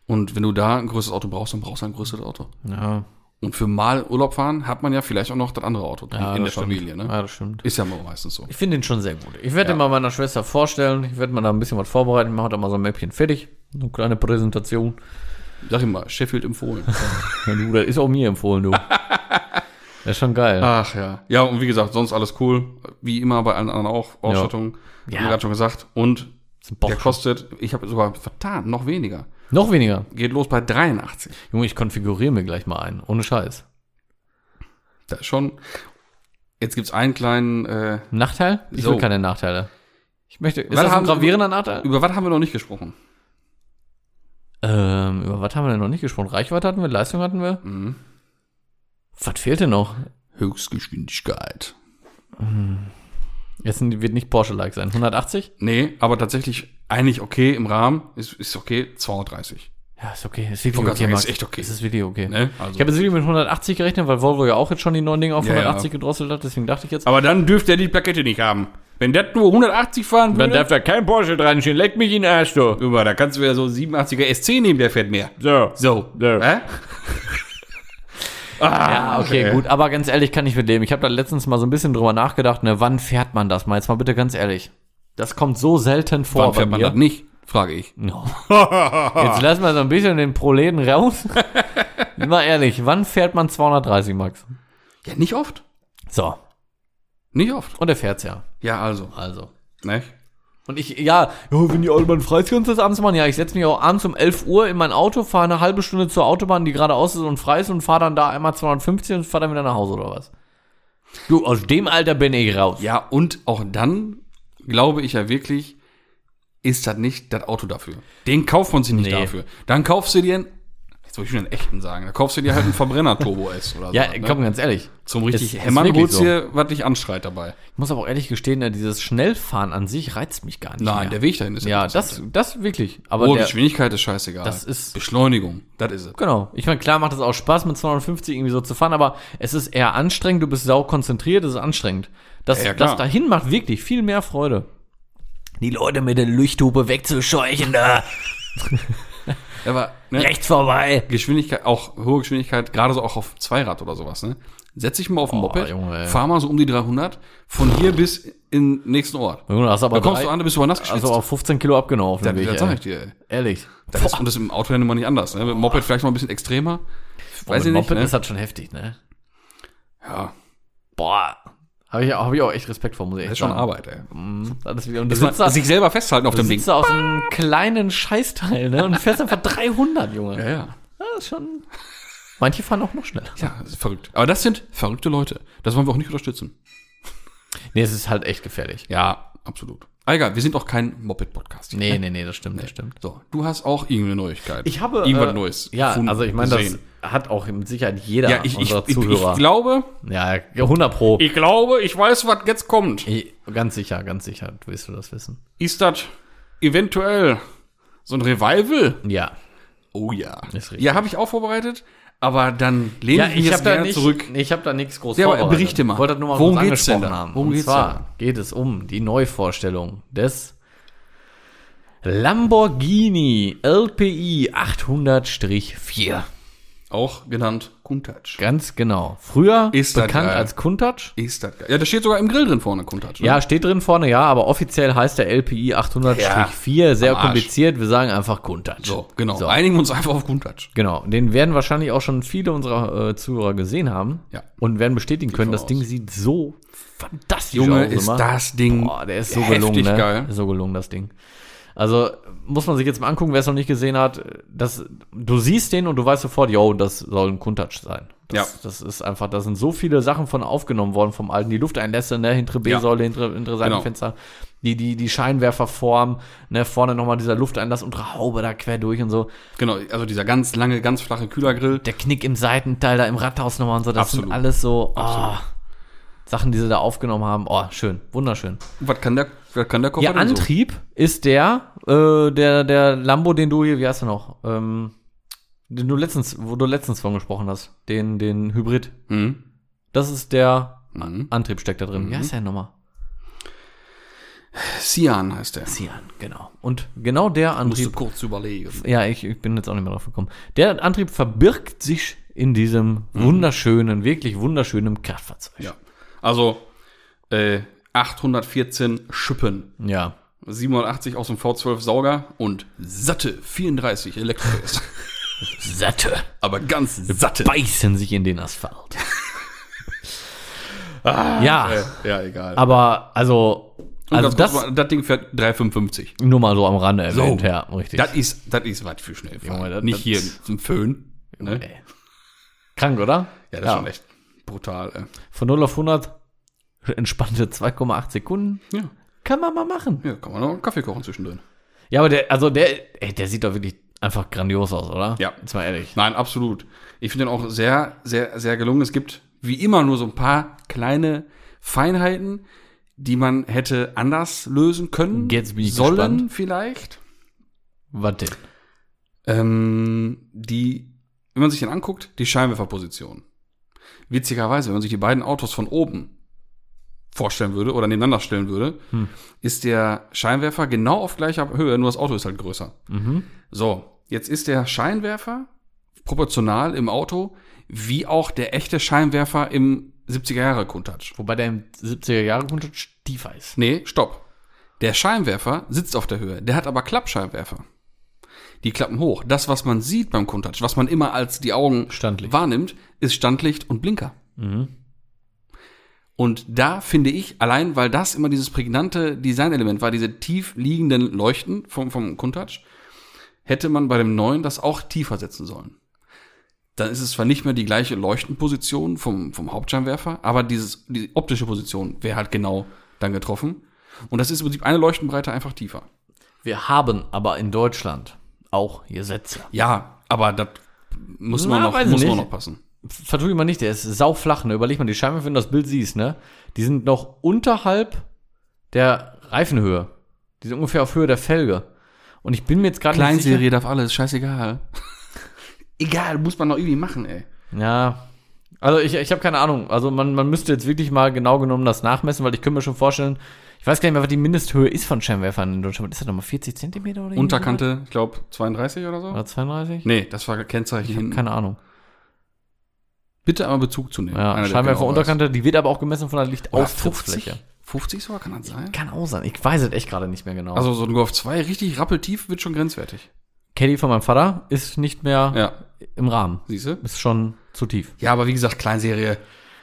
Und wenn du da ein größeres Auto brauchst, dann brauchst du ein größeres Auto. Ja, Und für mal Urlaub fahren hat man ja vielleicht auch noch das andere Auto ja in der stimmt. Familie. Ne? Ja, das stimmt. Ist ja meistens so. Ich finde den schon sehr gut. Ich werde Ja. den mal meiner Schwester vorstellen. Ich werde mal da ein bisschen was vorbereiten. Ich mache heute mal so ein Mäppchen fertig. So eine kleine Präsentation. Sag ich mal, Sheffield empfohlen. Ja, du, das ist auch mir empfohlen, du. Das ist schon geil. Ach ja. Ja, und wie gesagt, sonst alles cool. Wie immer bei allen anderen auch Ausstattungen. Ja. Haben wir gerade schon gesagt. Und der kostet, ich habe sogar vertan, noch weniger. Noch weniger. Geht los bei 83. Junge, ich konfiguriere mir gleich mal ein. Ohne Scheiß. Das ist schon. Jetzt gibt's einen kleinen, äh, Nachteil? Ich So. will keine Nachteile. Ich möchte. Ist Was das ein gravierender Nachteil? über was haben wir noch nicht gesprochen? Ähm, über was haben wir denn noch nicht gesprochen? Reichweite hatten wir, Leistung hatten wir. Mhm. Was fehlt denn noch? Höchstgeschwindigkeit. Jetzt wird nicht Porsche-like sein. 180? Nee, aber tatsächlich eigentlich okay im Rahmen. Ist, ist okay, 230. Ja, ist okay. Ist wirklich okay, Max. sagen, ist echt okay. Ist wirklich okay. Ne? Also. Ich habe jetzt wirklich mit 180 gerechnet, weil Volvo ja auch jetzt schon die neuen Dinge auf Ja, 180 ja. gedrosselt hat. Deswegen dachte ich jetzt, aber dann dürfte er die Plakette nicht haben. Wenn das nur 180 fahren dann würde, darf da kein Porsche dran stehen. Leck mich in den Arsch, du. über, da kannst du ja so 87er SC nehmen, der fährt mehr. So. So. So. Hä? ah, Ja, okay, gut. Aber ganz ehrlich kann ich mit dem. Ich habe da letztens mal so ein bisschen drüber nachgedacht. Ne, wann fährt man das mal? Jetzt mal bitte ganz ehrlich. Das kommt so selten vor Wann fährt man das nicht? Frage ich. No. Jetzt lassen wir so ein bisschen den Proleten raus. Mal ehrlich, wann fährt man 230, Max? Ja, nicht oft. So. Nicht oft. Und er fährt's ja. Ja, also. Also. Ne? Und ich, ja, ja, wenn die Autobahn frei ist, kannst du das abends machen. Ja, ich setze mich auch abends um 11 Uhr in mein Auto, fahre eine halbe Stunde zur Autobahn, die geradeaus ist und frei ist und fahre dann da einmal 250 und fahre dann wieder nach Hause oder was? Du, aus dem Alter bin ich raus. Ja, und auch dann glaube ich ja wirklich, ist das nicht das Auto dafür. Den kauft man sich nicht Nee. dafür. Dann kaufst du dir einen, jetzt soll ich schon einen echten sagen, da kaufst du dir halt einen Verbrenner Turbo S oder so. Ja, ne? komm, ganz ehrlich. Zum richtig Ist- ist hämmern wirklich holst so. dir, was dich anschreit dabei. Ich muss aber auch ehrlich gestehen, ja, dieses Schnellfahren an sich reizt mich gar nicht Nein, mehr. der Weg dahin ist Ja, interessant. das, das wirklich. Aber Oh, der, Geschwindigkeit ist scheißegal. Das ist- Beschleunigung, das ist es. Genau. Ich meine, klar macht es auch Spaß, mit 250 irgendwie so zu fahren, aber es ist eher anstrengend, du bist sau konzentriert, es ist anstrengend. Das, Ja, ja, das dahin macht wirklich viel mehr Freude. die Leute mit der Leuchthupe wegzuscheuchen da. Aber ne, Rechts vorbei. Geschwindigkeit, auch hohe Geschwindigkeit, gerade so auch auf Zweirad oder sowas, ne? Setz dich mal auf ein Moped, Junge, fahr mal so um die 300, von hier bis in den nächsten Ort. Junge, hast aber Da kommst drei- du an, da bist du aber nass geschwitzt. also auf 15 Kilo abgenommen auf dem Weg, das sag ich dir, ey. Ehrlich. Das ist, und das ist im Auto ja nun mal nicht anders, ne? Mit Moped vielleicht noch ein bisschen extremer. Weiß Mit ich nicht, Moped ne? ist das schon heftig, ne? Ja, Boah. Habe ich, hab ich auch echt Respekt vor, muss ich das echt ist schon sagen. Arbeit, ey. Mhm. Das und Das sitzt da, sich selber festhalten auf du dem Ding. sitzt da aus einem kleinen Scheißteil, ne? Und fährst einfach 300, Junge. Ja, ja. Das ist schon. Manche fahren auch noch schneller. Ja, das ist verrückt. Aber das sind verrückte Leute. Das wollen wir auch nicht unterstützen. Nee, es ist halt echt gefährlich. Ja, absolut. Ah, egal, wir sind auch kein Moped-Podcast. Nee, ne? nee, nee, das stimmt, das stimmt. So, du hast auch irgendeine Neuigkeit. Ich habe. Irgendwas äh, Neues. Ja, gefunden, also ich meine, das hat auch mit Sicherheit jeder Ja, ich, ich, unserer ich, ich Zuhörer. glaube, ja, 100 Pro. ich glaube, ich weiß, was jetzt kommt. Ich, ganz sicher, ganz sicher, willst du das wissen. Ist das eventuell so ein Revival? Ja. Oh ja. Ist richtig. Ja, habe ich auch vorbereitet, aber dann lehne Ja, ich mich ich jetzt gerne nicht, zurück. ich habe da nichts groß Ja, aber berichte mal. Wollte das nur mal Worum kurz geht's denn angesprochen da? haben. Worum Und geht's zwar da? geht es um die Neuvorstellung des Lamborghini LPI 800-4. Auch genannt Countach. Ganz genau. Früher Ist bekannt als Countach. Ist das geil. Ja, da steht sogar im Grill drin vorne Countach. Ne? Ja, steht drin vorne, ja, aber offiziell heißt der LPI 800-4. Sehr am Arsch. kompliziert. Wir sagen einfach Countach. So, genau. So. Einigen wir uns einfach auf Countach. Genau, den werden wahrscheinlich auch schon viele unserer äh, Zuhörer gesehen haben Ja. und werden bestätigen können, das aus. Ding sieht so fantastisch Junge, aus. ist immer. das Ding Boah, der ist so gelungen, ne? geil. Ist so gelungen, das Ding. Also muss man sich jetzt mal angucken, wer es noch nicht gesehen hat. Das, du siehst den und du weißt sofort, yo, das soll ein Countach sein. Das, Ja. das ist einfach, da sind so viele Sachen von aufgenommen worden vom alten. Die Lufteinlässe, ne, hintere B-Säule, hintere, hintere Seitenfenster, die, die, die Scheinwerferform, ne, vorne nochmal dieser Lufteinlass und Haube da quer durch und so. Genau, also dieser ganz lange, ganz flache Kühlergrill. Der Knick im Seitenteil da im Rathaus nochmal und so, das Absolut. sind alles so oh, Sachen, die sie da aufgenommen haben. Oh, schön, wunderschön. Was kann der, kann der Koffer Ja, denn so? Antrieb ist der, äh, der, der Lambo, den du hier, wie heißt er noch? Ähm, den du letztens, wo du letztens von gesprochen hast. Den, den Hybrid. Mhm. Das ist der Mhm. Antrieb steckt da drin. Wie heißt der nochmal? Cian heißt der. Cian, genau. Und genau der Musst du Antrieb, kurz überlegen. ja, ich, ich bin jetzt auch nicht mehr drauf gekommen. Der Antrieb verbirgt sich in diesem wunderschönen, wirklich wunderschönen Kraftfahrzeug. Ja. Also, äh, 814 Schippen. Ja. 87 aus dem V12 Sauger und satte 34 Elektrobass. Satte. Aber ganz satte. Beißen sich in den Asphalt. ja, Äh, ja, egal. aber also, Und also das mal, das Ding fährt 355. nur mal so am Rande erwähnt, So. ja, richtig. Das ist, das ist was für schnell. Junge, das- Nicht das- hier zum Föhn. Ne? Krank, oder? Ja, das ist schon echt brutal. Ey. Von 0 auf 100 entspannte 2,8 Sekunden. Ja. Kann man mal machen. ja, kann man noch einen Kaffee kochen zwischendrin. Ja, aber der, also der, ey, der sieht doch wirklich einfach grandios aus, oder? Ja. Jetzt mal ehrlich. Nein, absolut. Ich finde den auch sehr, sehr, sehr gelungen. Es gibt wie immer nur so ein paar kleine Feinheiten, die man hätte anders lösen können. Jetzt bin ich sollen gespannt. vielleicht. Was denn? Ähm, die, wenn man sich den anguckt, die Scheinwerferposition. Witzigerweise, wenn man sich die beiden Autos von oben vorstellen würde oder nebeneinander stellen würde, Hm. ist der Scheinwerfer genau auf gleicher Höhe, nur das Auto ist halt größer. Mhm. So, jetzt ist der Scheinwerfer proportional im Auto, wie auch der echte Scheinwerfer im 70er Jahre Countach. Wobei der im 70er Jahre Kunde tiefer ist. Nee, stopp. Der Scheinwerfer sitzt auf der Höhe, der hat aber Klappscheinwerfer. Die klappen hoch. Das, was man sieht beim Countach, was man immer als die Augen Standlicht. wahrnimmt, ist Standlicht und Blinker. Mhm. Und da finde ich, allein weil das immer dieses prägnante Designelement war, diese tief liegenden Leuchten vom, vom Countach, hätte man bei dem neuen das auch tiefer setzen sollen. Dann ist es zwar nicht mehr die gleiche Leuchtenposition vom, vom Hauptscheinwerfer, aber dieses, die optische Position wäre halt genau dann getroffen. Und das ist im Prinzip eine Leuchtenbreite einfach tiefer. Wir haben aber in Deutschland auch Gesetze. Ja, aber das muss Na, man noch, muss man noch passen. Vertue ich mal nicht, der ist sauflach, ne? Überleg mal, die Scheinwerfer, wenn du das Bild siehst, ne? Die sind noch unterhalb der Reifenhöhe. Die sind ungefähr auf Höhe der Felge. Und ich bin mir jetzt gerade nicht sicher. Kleinserie darf alles, scheißegal. Egal, muss man noch irgendwie machen, ey. Ja. Also ich, ich habe keine Ahnung. Also man, man müsste jetzt wirklich mal genau genommen das nachmessen, weil ich könnte mir schon vorstellen, ich Ich weiß gar nicht mehr, was die Mindesthöhe ist von Scheinwerfern in Deutschland. Ist das nochmal 40 Zentimeter oder Unterkante, ich glaube 32 oder so. Oder 32? Nee, das war Kennzeichen hinten. Keine Ahnung. Bitte aber Bezug zu nehmen. Ja, Einer, der Scheinwerfer genau weiß. Unterkante, die wird aber auch gemessen von der Oder Lichtaustrittsfläche. 50? 50 sogar kann das sein? Kann auch sein. Ich weiß es echt gerade nicht mehr genau. Also so ein Golf 2 richtig rappeltief wird schon grenzwertig. Caddy von meinem Vater ist nicht mehr Ja, im Rahmen. siehst du? Ist schon zu tief. Ja, aber wie gesagt, Kleinserie.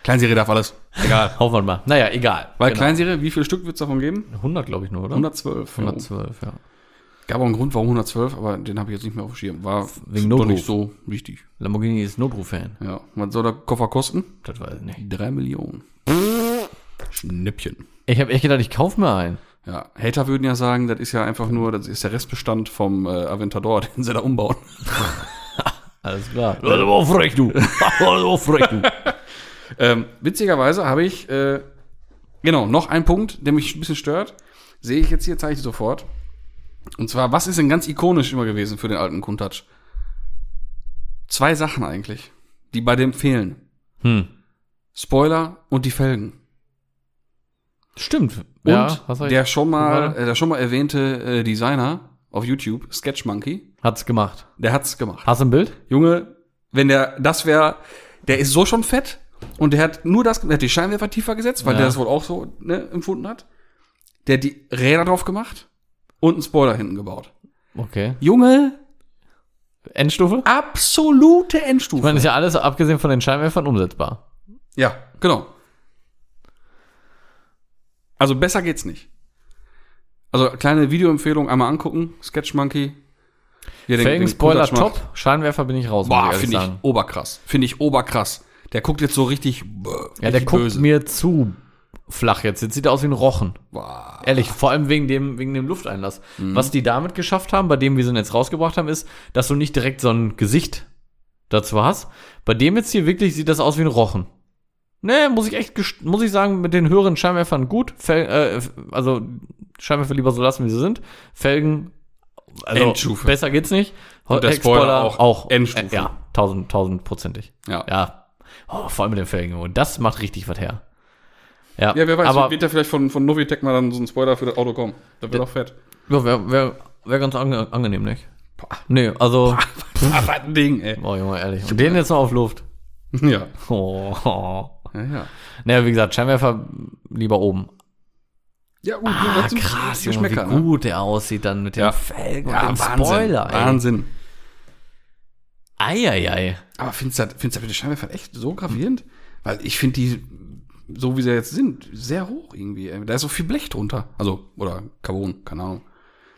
Kleinserie darf alles. Egal. Hoffen wir mal. Naja, egal. Weil Genau. Kleinserie, wie viele Stück wird es davon geben? 100, glaube ich nur, oder? 112. 112, ja. Gab auch einen Grund, warum 112, aber den habe ich jetzt nicht mehr auf dem Schirm. War Wegen doch Notruf. nicht so wichtig. Lamborghini ist Notruf-Fan. Ja. Was soll der Koffer kosten? Das weiß ich nicht. Drei Millionen. Schnäppchen. Ich habe echt gedacht, ich kaufe mir einen. Ja, Hater würden ja sagen, das ist ja einfach nur, das ist der Restbestand vom äh, Aventador, den sie da umbauen. Alles klar. Das ist aber auch frech, du. Das ist aber auch frech, du. Ähm, witzigerweise habe ich, äh, genau, noch ein Punkt, der mich ein bisschen stört. Sehe ich jetzt hier, zeige ich sofort. Und zwar, was ist denn ganz ikonisch immer gewesen für den alten Countach? Zwei Sachen eigentlich, die bei dem fehlen. Hm. Spoiler und die Felgen. Stimmt. Und ja, der schon mal, äh, der schon mal erwähnte äh, Designer auf YouTube, Sketch Monkey, Hat's gemacht. der hat's gemacht. Hast du ein Bild? Junge, wenn der, das wäre, der ist so schon fett und der hat nur das, der hat die Scheinwerfer tiefer gesetzt, weil Ja. der das wohl auch so ne, empfunden hat. Der hat die Räder drauf gemacht und einen Spoiler hinten gebaut. Okay. Junge, Endstufe? absolute Endstufe. Ich meine, ist ja alles, abgesehen von den Scheinwerfern, umsetzbar. ja, genau. Also besser geht's nicht. Also kleine Videoempfehlung einmal angucken, Sketch Monkey. Hier den- Felgen, den Spoiler top. Scheinwerfer bin ich raus, Boah, finde ich sagen. oberkrass. Finde ich oberkrass. Der guckt jetzt so richtig, Ja, der richtig guckt böse. mir zu flach jetzt. Jetzt sieht er aus wie ein Rochen. Boah. Ehrlich, vor allem wegen dem, wegen dem Lufteinlass. Mhm. Was die damit geschafft haben, bei dem wir sie jetzt rausgebracht haben, ist, dass du nicht direkt so ein Gesicht dazu hast. Bei dem jetzt hier wirklich sieht das aus wie ein Rochen. Nee, muss ich echt, muss ich sagen, mit den höheren Scheinwerfern gut. Fel äh, also Scheinwerfer lieber so lassen, wie sie sind. Felgen, also Endstufe. besser geht's nicht. Und der Spoiler auch Endstufe. Äh, ja, tausend, tausendprozentig. Ja. Ja. Oh, vor allem mit den Felgen. Und das macht richtig was her. Ja, Ja, wer weiß, aber wird da vielleicht von, von Novitec mal dann so ein Spoiler für das Auto kommen. Das wird auch fett. ja, wäre wär, wär ganz ange angenehm, nicht? Nee, also, Ah, was ein Ding, ey. oh Junge, ehrlich. Und den jetzt noch auf Luft. Ja. Oh, oh. Ja, ja. Naja, wie gesagt, Scheinwerfer lieber oben. Ja, gut, Ah, krass, Junge, wie ne? gut der aussieht dann mit den Ja. Felgen Ja, und dem Wahnsinn. Spoiler, ey. Wahnsinn. Eieiei. Aber findest du das, findest du das mit den Scheinwerfern echt so gravierend? Weil ich finde die, so wie sie jetzt sind, sehr hoch irgendwie. ey. Da ist so viel Blech drunter. Also, oder Carbon, keine Ahnung.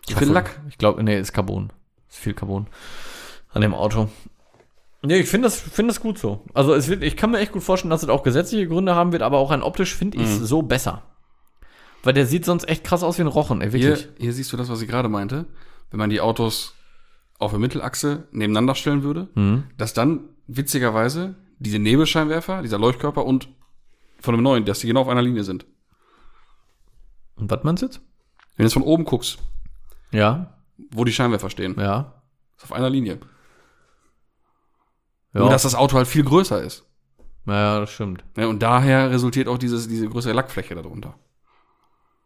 So viel Lack. Ich glaube, nee, ist Carbon. Ist viel Carbon an dem Auto. Nee, ich finde das, finde das gut so. Also es wird, ich kann mir echt gut vorstellen, dass es auch gesetzliche Gründe haben wird, aber auch rein optisch finde ich es Mhm. so besser. Weil der sieht sonst echt krass aus wie ein Rochen, ey, Hier, wirklich. hier siehst du das, was ich gerade meinte. Wenn man die Autos auf der Mittelachse nebeneinander stellen würde, Mhm. dass dann witzigerweise diese Nebelscheinwerfer, dieser Leuchtkörper und von dem neuen, dass die genau auf einer Linie sind. Und was meinst du jetzt? Wenn du jetzt von oben guckst, Ja, wo die Scheinwerfer stehen, ja. ist auf einer Linie. Ja, Nur, dass das Auto halt viel größer ist. ja das stimmt. Ja, und daher resultiert auch dieses, diese größere Lackfläche darunter.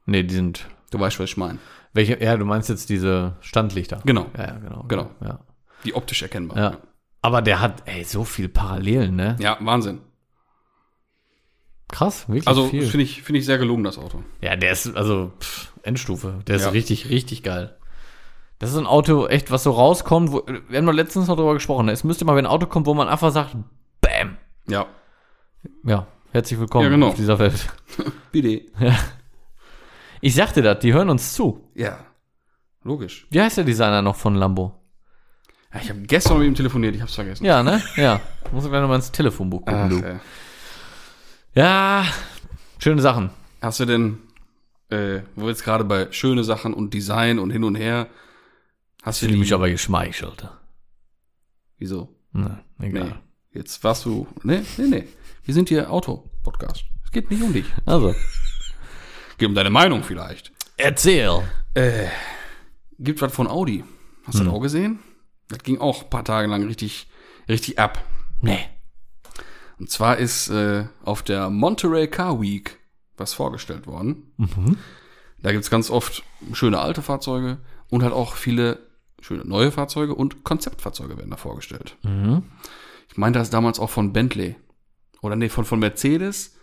Nee, die sind. Du weißt, was ich meine. Welche, ja, du meinst jetzt diese Standlichter. Genau. Ja, ja, genau. Genau. Ja. Die optisch erkennbar. ja. Aber der hat, ey, so viel Parallelen, ne? Ja, Wahnsinn. Krass, wirklich Also finde ich, finde ich sehr gelungen, das Auto. Ja, der ist, also, pff, Endstufe. Der ist Ja. richtig, richtig geil. Das ist ein Auto, echt, was so rauskommt, wo, wir haben doch letztens noch drüber gesprochen, ne? es müsste mal, wenn ein Auto kommt, wo man einfach sagt, Bam! Ja. Ja, herzlich willkommen Ja, genau. auf dieser Welt. Bitte. Ich sagte das, die hören uns zu. Ja. Logisch. Wie heißt der Designer noch von Lambo? Ja, ich habe gestern mit ihm telefoniert, ich hab's vergessen. Ja, ne? Ja. Muss ich gleich nochmal ins Telefonbuch gucken, Ach, du. ey. Ja, schöne Sachen. Hast du denn, äh, wo wir jetzt gerade bei schöne Sachen und Design und hin und her, hast du Fühle die, mich aber geschmeichelt. wieso? Ne, egal. Nee. Jetzt warst du, nee, nee, nee. Wir sind hier Auto-Podcast. Es geht nicht um dich. Also, Geht um deine Meinung vielleicht. erzähl. Äh, gibt was von Audi. Hast Hm. du das auch gesehen? Das ging auch ein paar Tage lang richtig, richtig ab. Nee. Und zwar ist äh, auf der Monterey Car Week was vorgestellt worden. Mhm. Da gibt's ganz oft schöne alte Fahrzeuge und halt auch viele schöne neue Fahrzeuge und Konzeptfahrzeuge werden da vorgestellt. Ich meinte das damals auch von Bentley. Oder nee, von, von Mercedes,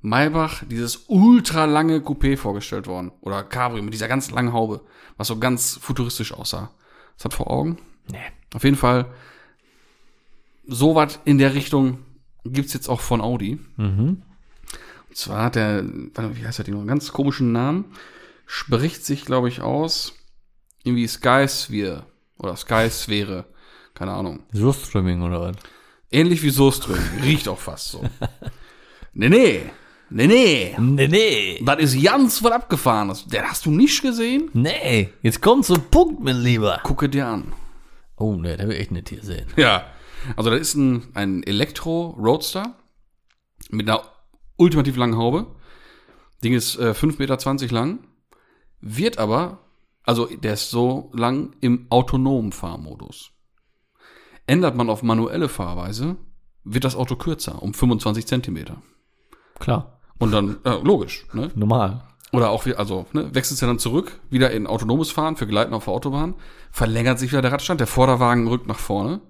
Maybach, dieses ultra lange Coupé vorgestellt worden. Oder Cabrio mit dieser ganz langen Haube, was so ganz futuristisch aussah. Das hat vor Augen? Nee. Auf jeden Fall, so was in der Richtung gibt's jetzt auch von Audi. Und zwar hat der, wie heißt der Ding noch, einen ganz komischen Namen. Spricht sich, glaube ich, aus, irgendwie Sky Sphere oder Sky Sphäre. Keine Ahnung. Surströmming oder was? Ähnlich wie Soström. Riecht auch fast so. nee, nee. Nee, nee. Nee, nee. Das ist ganz was abgefahrenes. Der hast du nicht gesehen? Nee. Jetzt kommt zum Punkt, mein Lieber. Gucke dir an. Oh, nee, der will ich echt nicht hier sehen. Ja. Also, das ist ein, ein Elektro-Roadster mit einer ultimativ langen Haube. Ding ist äh, 5,20 Meter lang. Wird aber, also der ist so lang im autonomen Fahrmodus. Ändert man auf manuelle Fahrweise, wird das Auto kürzer, um 25 Zentimeter. Klar. Und dann, äh, logisch, ne? Normal. Oder auch, also, ne, wechselt ja dann zurück, wieder in autonomes Fahren für Gleiten auf der Autobahn, verlängert sich wieder der Radstand, der Vorderwagen rückt nach vorne.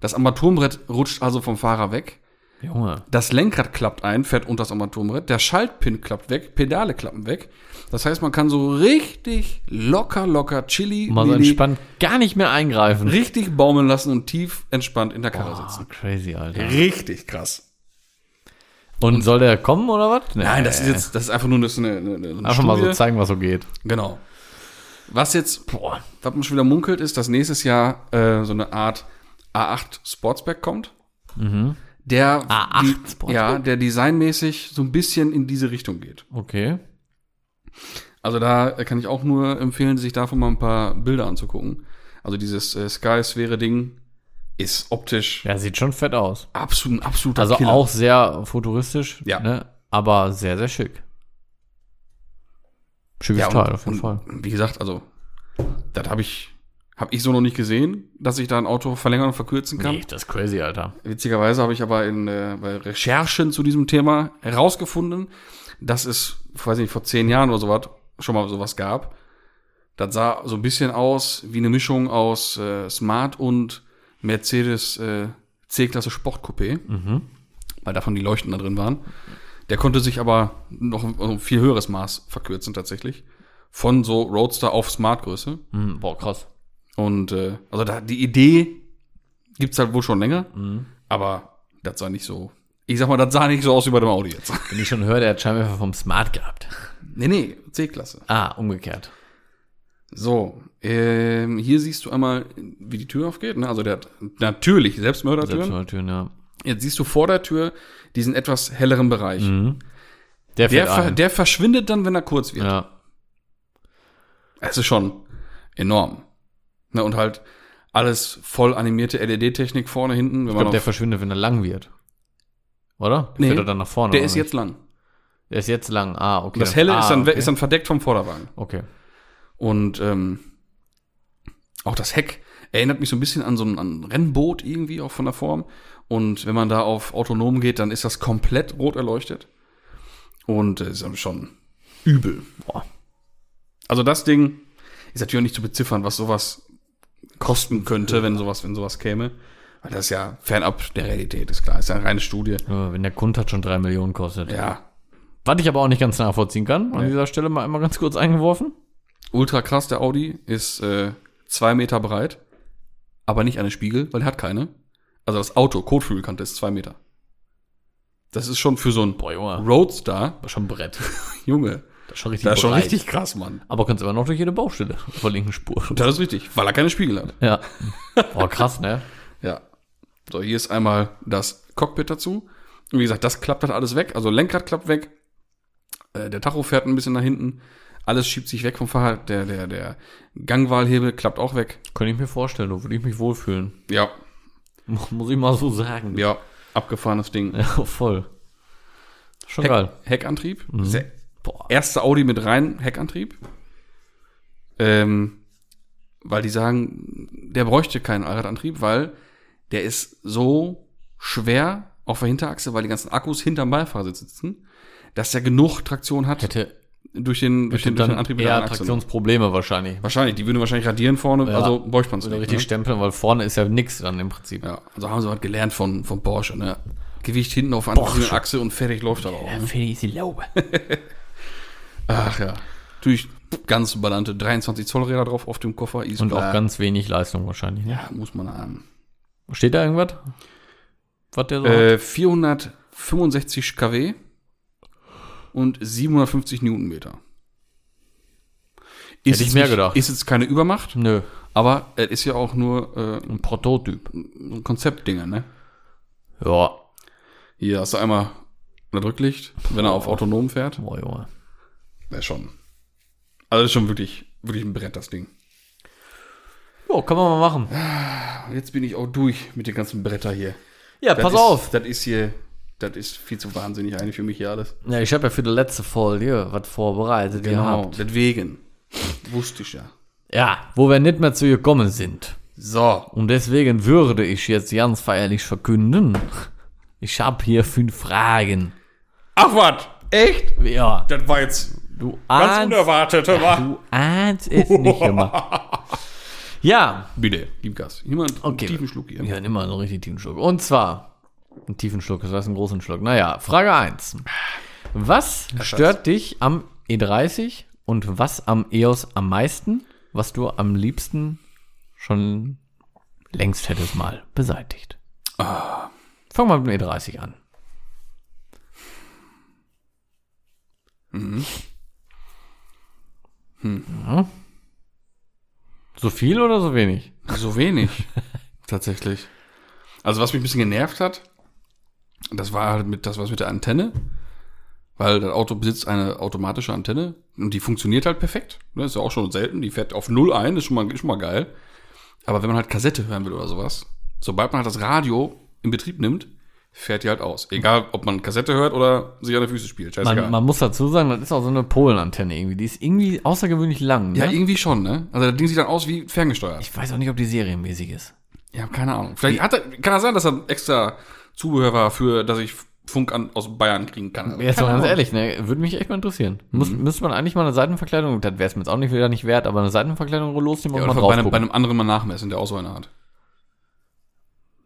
Das Armaturenbrett rutscht also vom Fahrer weg. Junge. Das Lenkrad klappt ein, fährt unter das Armaturenbrett. Der Schaltpin klappt weg, Pedale klappen weg. Das heißt, man kann so richtig locker, locker, chilly, Mal so entspannt gar nicht mehr eingreifen. richtig baumeln lassen und tief entspannt in der Karre Oh, sitzen. crazy, Alter. Richtig krass. Und soll der kommen oder was? Nee. Nein, das ist jetzt, das ist einfach nur eine, eine, eine eine Einfach mal so Studie. zeigen, was so geht. Genau. Was jetzt, Boah. was man schon wieder munkelt, ist, dass nächstes Jahr äh, so eine Art A8 Sportsback kommt. Der, A8 die, Sportsback? ja, der designmäßig so ein bisschen in diese Richtung geht. Okay. Also da kann ich auch nur empfehlen, sich davon mal ein paar Bilder anzugucken. Also dieses äh, Sky-Sphäre-Ding ist optisch Ja, sieht schon fett aus. absolut, absoluter Also Killer. auch sehr futuristisch, Ja. ne? aber sehr, sehr schick. Schickes ja, Teil, auf jeden Fall. Wie gesagt, also das habe ich, hab ich so noch nicht gesehen, dass ich da ein Auto verlängern und verkürzen kann. Nee, das ist crazy, Alter. Witzigerweise habe ich aber in äh, bei Recherchen zu diesem Thema herausgefunden, dass es, weiß nicht, vor zehn Jahren oder sowas schon mal sowas gab. Das sah so ein bisschen aus wie eine Mischung aus äh, Smart und Mercedes äh, C-Klasse Sportcoupé, weil davon die Leuchten da drin waren. Der konnte sich aber noch ein viel höheres Maß verkürzen tatsächlich. Von so Roadster auf Smart-Größe. Hm, boah, krass. Und äh, also da, die Idee gibt's halt wohl schon länger, aber das sah nicht so. Ich sag mal, das sah nicht so aus wie bei dem Audi jetzt. Wenn ich schon höre, der hat Scheinwerfer vom Smart gehabt. nee, nee, C-Klasse. Ah, umgekehrt. So, ähm, hier siehst du einmal, wie die Tür aufgeht. Ne? Also der hat natürlich Selbstmördertüren. Selbstmördertüren, ja. Jetzt siehst du vor der Tür diesen etwas helleren Bereich. Der Der, fährt ver der verschwindet dann, wenn er kurz wird. ja. Es ist schon enorm. Ne? Und halt alles voll animierte LED-Technik vorne, hinten. Wenn Ich glaube, der verschwindet, wenn er lang wird. Oder? Nee, Fährt er dann nach vorne? der ist nicht? jetzt lang. Der ist jetzt lang. Ah, okay. Das helle ah, ist, dann, okay. ist dann verdeckt vom Vorderwagen. Okay. Und ähm, auch das Heck erinnert mich so ein bisschen an so ein, an ein Rennboot irgendwie, auch von der Form. Und wenn man da auf autonom geht, dann ist das komplett rot erleuchtet. Und äh, ist dann schon übel. Boah. Also das Ding ist natürlich auch nicht zu beziffern, was sowas kosten könnte, wenn sowas, wenn sowas käme. Weil das ist ja fernab der Realität, ist klar. Ist ja eine reine Studie. Ja, Wenn der Kunde hat schon drei Millionen kostet. Ja, Was ich aber auch nicht ganz nachvollziehen kann, an dieser Stelle mal einmal ganz kurz eingeworfen. ultra krass, der Audi ist äh, zwei Meter breit, aber nicht eine Spiegel, weil er hat keine. Also das Auto, Kotflügelkante ist zwei Meter. Das ist schon für so ein Boah. Roadster, schon ein Brett. Junge, Das ist schon richtig das ist schon breit. richtig krass, Mann. Aber kannst immer noch durch jede Baustelle auf der linken Spur. Das ist richtig, weil er keine Spiegel hat. Ja. Boah, krass, ne? Ja. So, hier ist einmal das Cockpit dazu. Und wie gesagt, das klappt halt alles weg. Also Lenkrad klappt weg. Äh, der Tacho fährt ein bisschen nach hinten. Alles schiebt sich weg vom Fahrrad. Der, der, der Gangwahlhebel klappt auch weg. Könnte ich mir vorstellen, da würde ich mich wohlfühlen. Ja, Muss ich mal so sagen. ja, abgefahrenes Ding. Ja, voll. Schon Heck, geil. Heckantrieb. Sehr, Boah. erste Audi mit rein Heckantrieb. Ähm, weil die sagen, der bräuchte keinen Allradantrieb, weil der ist so schwer auf der Hinterachse, weil die ganzen Akkus hinterm Beifahrersitz sitzen, dass der genug Traktion hat. Hätte durch den, durch den, durch den Antrieb eher Achse. Attraktionsprobleme wahrscheinlich. Wahrscheinlich, die würden wahrscheinlich radieren vorne, Ja. also bräuchte man es nicht. richtig ne? stempeln, weil vorne ist ja nix dann im Prinzip. Ja, also haben sie was gelernt von, von Porsche, ne? Gewicht hinten auf einer Porsche. Achse und fertig läuft das auch. Ne? Fertig ist die Laube. Ach ja. Natürlich ganz ballante 23 Zoll Räder drauf auf dem Koffer. Ist Und klar. auch ganz wenig Leistung wahrscheinlich. Ne? Ja, muss man haben. Steht da irgendwas? Was der so Äh, 465 kW und 750 Newtonmeter. Ist Hätte ich mehr nicht- gedacht. Ist jetzt keine Übermacht? Nö, aber es ist ja auch nur äh, ein Prototyp. ein Konzeptdinge, ne? Ja. Hier hast du einmal ein Rücklicht, wenn er auf autonom fährt. Boah, Junge. Wäre schon. Also das ist schon wirklich, wirklich ein Brett, das Ding. Jo, kann man mal machen. Jetzt bin ich auch durch mit den ganzen Bretter hier. Ja, Das pass ist, auf. Das ist hier, das ist viel zu wahnsinnig eigentlich für mich hier alles. Ja, ich habe ja für die letzte Folge was vorbereitet gehabt. deswegen. Wusste ich ja. Ja, wo wir nicht mehr zu gekommen sind. So. Und deswegen würde ich jetzt ganz feierlich verkünden, ich habe hier fünf Fragen. Ach was, echt? Ja, Das war jetzt du ganz ahnst, unerwartet, wa? du ahnst es nicht immer. Ja, Bitte, gib Gas. Immer einen Okay. tiefen Schluck hier. Ja, nimm mal einen richtig tiefen Schluck. Und zwar, einen tiefen Schluck, das heißt einen großen Schluck. Naja, Frage 1. Was stört dich am E30 und was am EOS am meisten, was du am liebsten schon längst hättest mal beseitigt? Fangen wir mit dem E30 an. Ja. So viel oder so wenig? So wenig. Tatsächlich. Also was mich ein bisschen genervt hat, das war halt mit das was mit der Antenne. Weil das Auto besitzt eine automatische Antenne und die funktioniert halt perfekt. Ne, ist ja auch schon selten. Die fährt auf Null ein, ist schon mal, ist schon mal geil. Aber wenn man halt Kassette hören will oder sowas, sobald man halt das Radio in Betrieb nimmt, fährt die halt aus. Egal, ob man Kassette hört oder sich an der Füße spielt. Scheißegal. Man, man muss dazu sagen, das ist auch so eine Polenantenne irgendwie. Die ist irgendwie außergewöhnlich lang. Ne? ja, irgendwie schon, ne? Also das Ding sieht dann aus wie ferngesteuert. ich weiß auch nicht, ob die serienmäßig ist. Ja, keine Ahnung. Vielleicht hat er, kann das sein, dass er extra Zubehör war für, dass ich Funk an, aus Bayern kriegen kann. Jetzt Keine mal ganz ehrlich, ne? Würde mich echt mal interessieren. Muss, müsste man eigentlich mal eine Seitenverkleidung, das wäre es mir jetzt auch nicht wieder nicht wert, aber eine Seitenverkleidung losnehmen Ja, und oder mal bei, drauf einem, bei einem anderen mal nachmessen, der auch so eine hat.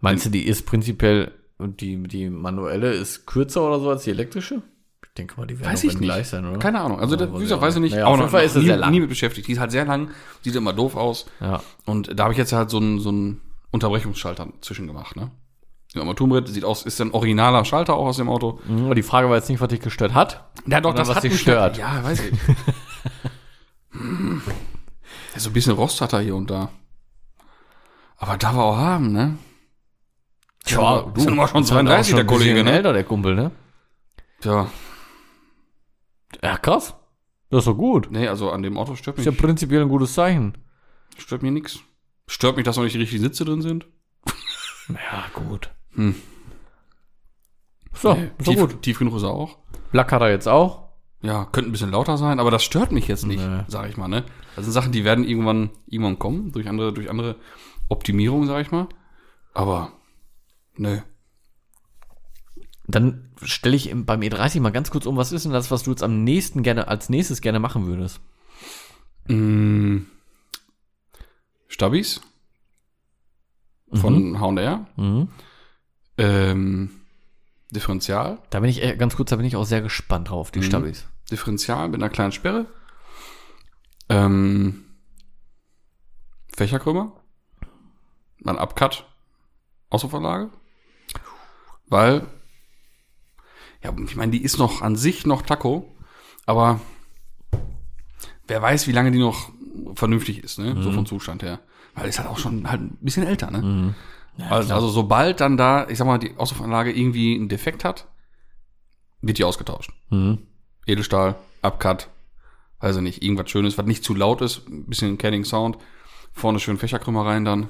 Meinst du, die ist prinzipiell, und die, die manuelle ist kürzer oder so als die elektrische? Ich denke mal, die werden Weiß ich gleich nicht. sein, oder? Keine Ahnung. Also, das, wie ich gesagt, weiß ich nicht. Naja, auch auf jeden Fall ist nie, sehr lang. nie mit beschäftigt. Die ist halt sehr lang, sieht immer doof aus. Ja. Und da habe ich jetzt halt so einen, so einen Unterbrechungsschalter zwischen gemacht, ne? Im Armaturenbrett sieht aus, ist ein originaler Schalter auch aus dem Auto. Mhm, aber Die Frage war jetzt nicht, was dich gestört hat. Ja, doch, Oder was dich mich stört. Ja, weiß ich. Ja, so ein bisschen Rost hat er hier und da. Aber darf er auch haben, ne? Tja, ist ja nun mal schon ist halt auch 32, schon der Kollege, ne? älter, der Kumpel, ne? Tja, Ja, krass. Das ist doch gut. nee, also an dem Auto stört Ist mich, ja prinzipiell ein gutes Zeichen. stört mich nix. Stört mich, dass noch nicht die richtigen Sitze drin sind. Ja, gut. Hm. So, Nee, ist doch tief, gut. tief genug ist er auch. Lack hat er jetzt auch. Ja, könnte ein bisschen lauter sein, aber das stört mich jetzt nicht, Nee. sag ich mal, ne? Das sind Sachen, die werden irgendwann, irgendwann kommen, durch andere, durch andere Optimierungen, sag ich mal. Aber, nö. Dann stelle ich im- beim E30 mal ganz kurz um, was ist denn das, was du jetzt am nächsten gerne, als nächstes gerne machen würdest? Mm, Stabis von H&R. Mhm. Ähm, Differential. Da bin ich ganz kurz, da bin ich auch sehr gespannt drauf, die Mhm. Stabis. Differential mit einer kleinen Sperre. Ähm, Fächerkrümmer. Ein Upcut. Außenverlage. Weil, ja, ich meine, die ist noch an sich noch Taco, aber wer weiß, wie lange die noch vernünftig ist, ne? So vom Zustand her. Weil ist halt auch schon halt ein bisschen älter, ne? also, also sobald dann da, ich sag mal, die Auslaufanlage irgendwie einen Defekt hat, wird die ausgetauscht. Mhm. Edelstahl, Upcut, weiß ich nicht, irgendwas Schönes, was nicht zu laut ist, ein bisschen Canning Sound, vorne schön Fächerkrümmer rein dann.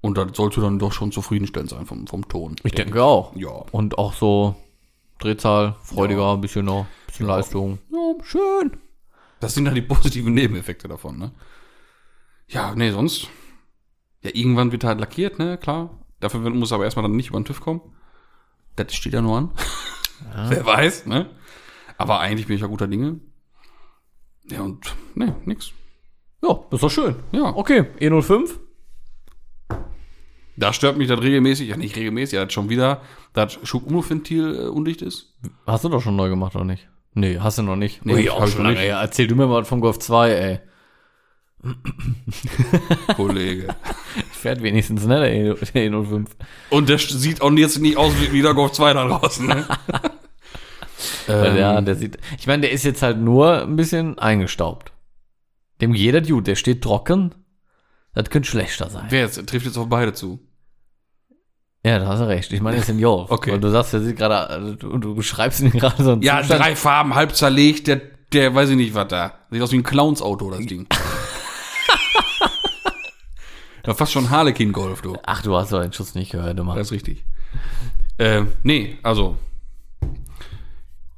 Und das sollte dann doch schon zufriedenstellend sein vom, vom Ton. Ich denke auch. Ja. Und auch so Drehzahl, freudiger, ein bisschen noch, bisschen Ja. Leistung. Ja, schön. Das sind dann die positiven Nebeneffekte davon, ne? Ja, nee, sonst. Ja, irgendwann wird halt lackiert, ne, klar. Dafür muss aber erstmal dann nicht über den TÜV kommen. Das steht ja nur an. Wer weiß, ne? Aber eigentlich bin ich ja guter Dinge. Ja, und, ne, nix. Ja, das ist doch schön. Ja. Okay, E05. Da stört mich das regelmäßig, ja nicht regelmäßig, ja, das schon wieder, das Schubumluftventil äh, undicht ist. Hast du doch schon neu gemacht, oder nicht? Nee, hast du noch nicht. Nee, auch ich schon noch lange her. Erzähl du mir mal was vom Golf 2, ey. Kollege. Fährt wenigstens, ne, der E- der E05. Und der sieht auch jetzt nicht aus wie, der Golf 2 da draußen, ne? Ähm, der, der sieht, ich meine, der ist jetzt halt nur ein bisschen eingestaubt. Dem jeder Dude, der steht trocken. Das könnte schlechter sein. wer jetzt, trifft jetzt auf beide zu. Ja, da hast du recht. Ich meine, er ist Senior. Okay. Weil du sagst, der sieht gerade, also du, beschreibst ihn gerade so Ja, Zustand. drei Farben, halb zerlegt, der, der weiß ich nicht, was da. Sieht aus wie ein Clowns-Auto, das Ding. ja, fast schon Harlequin-Golf, du. Ach, du hast doch den Schuss nicht gehört, du Das Mann. ist richtig. Ähm, nee, also.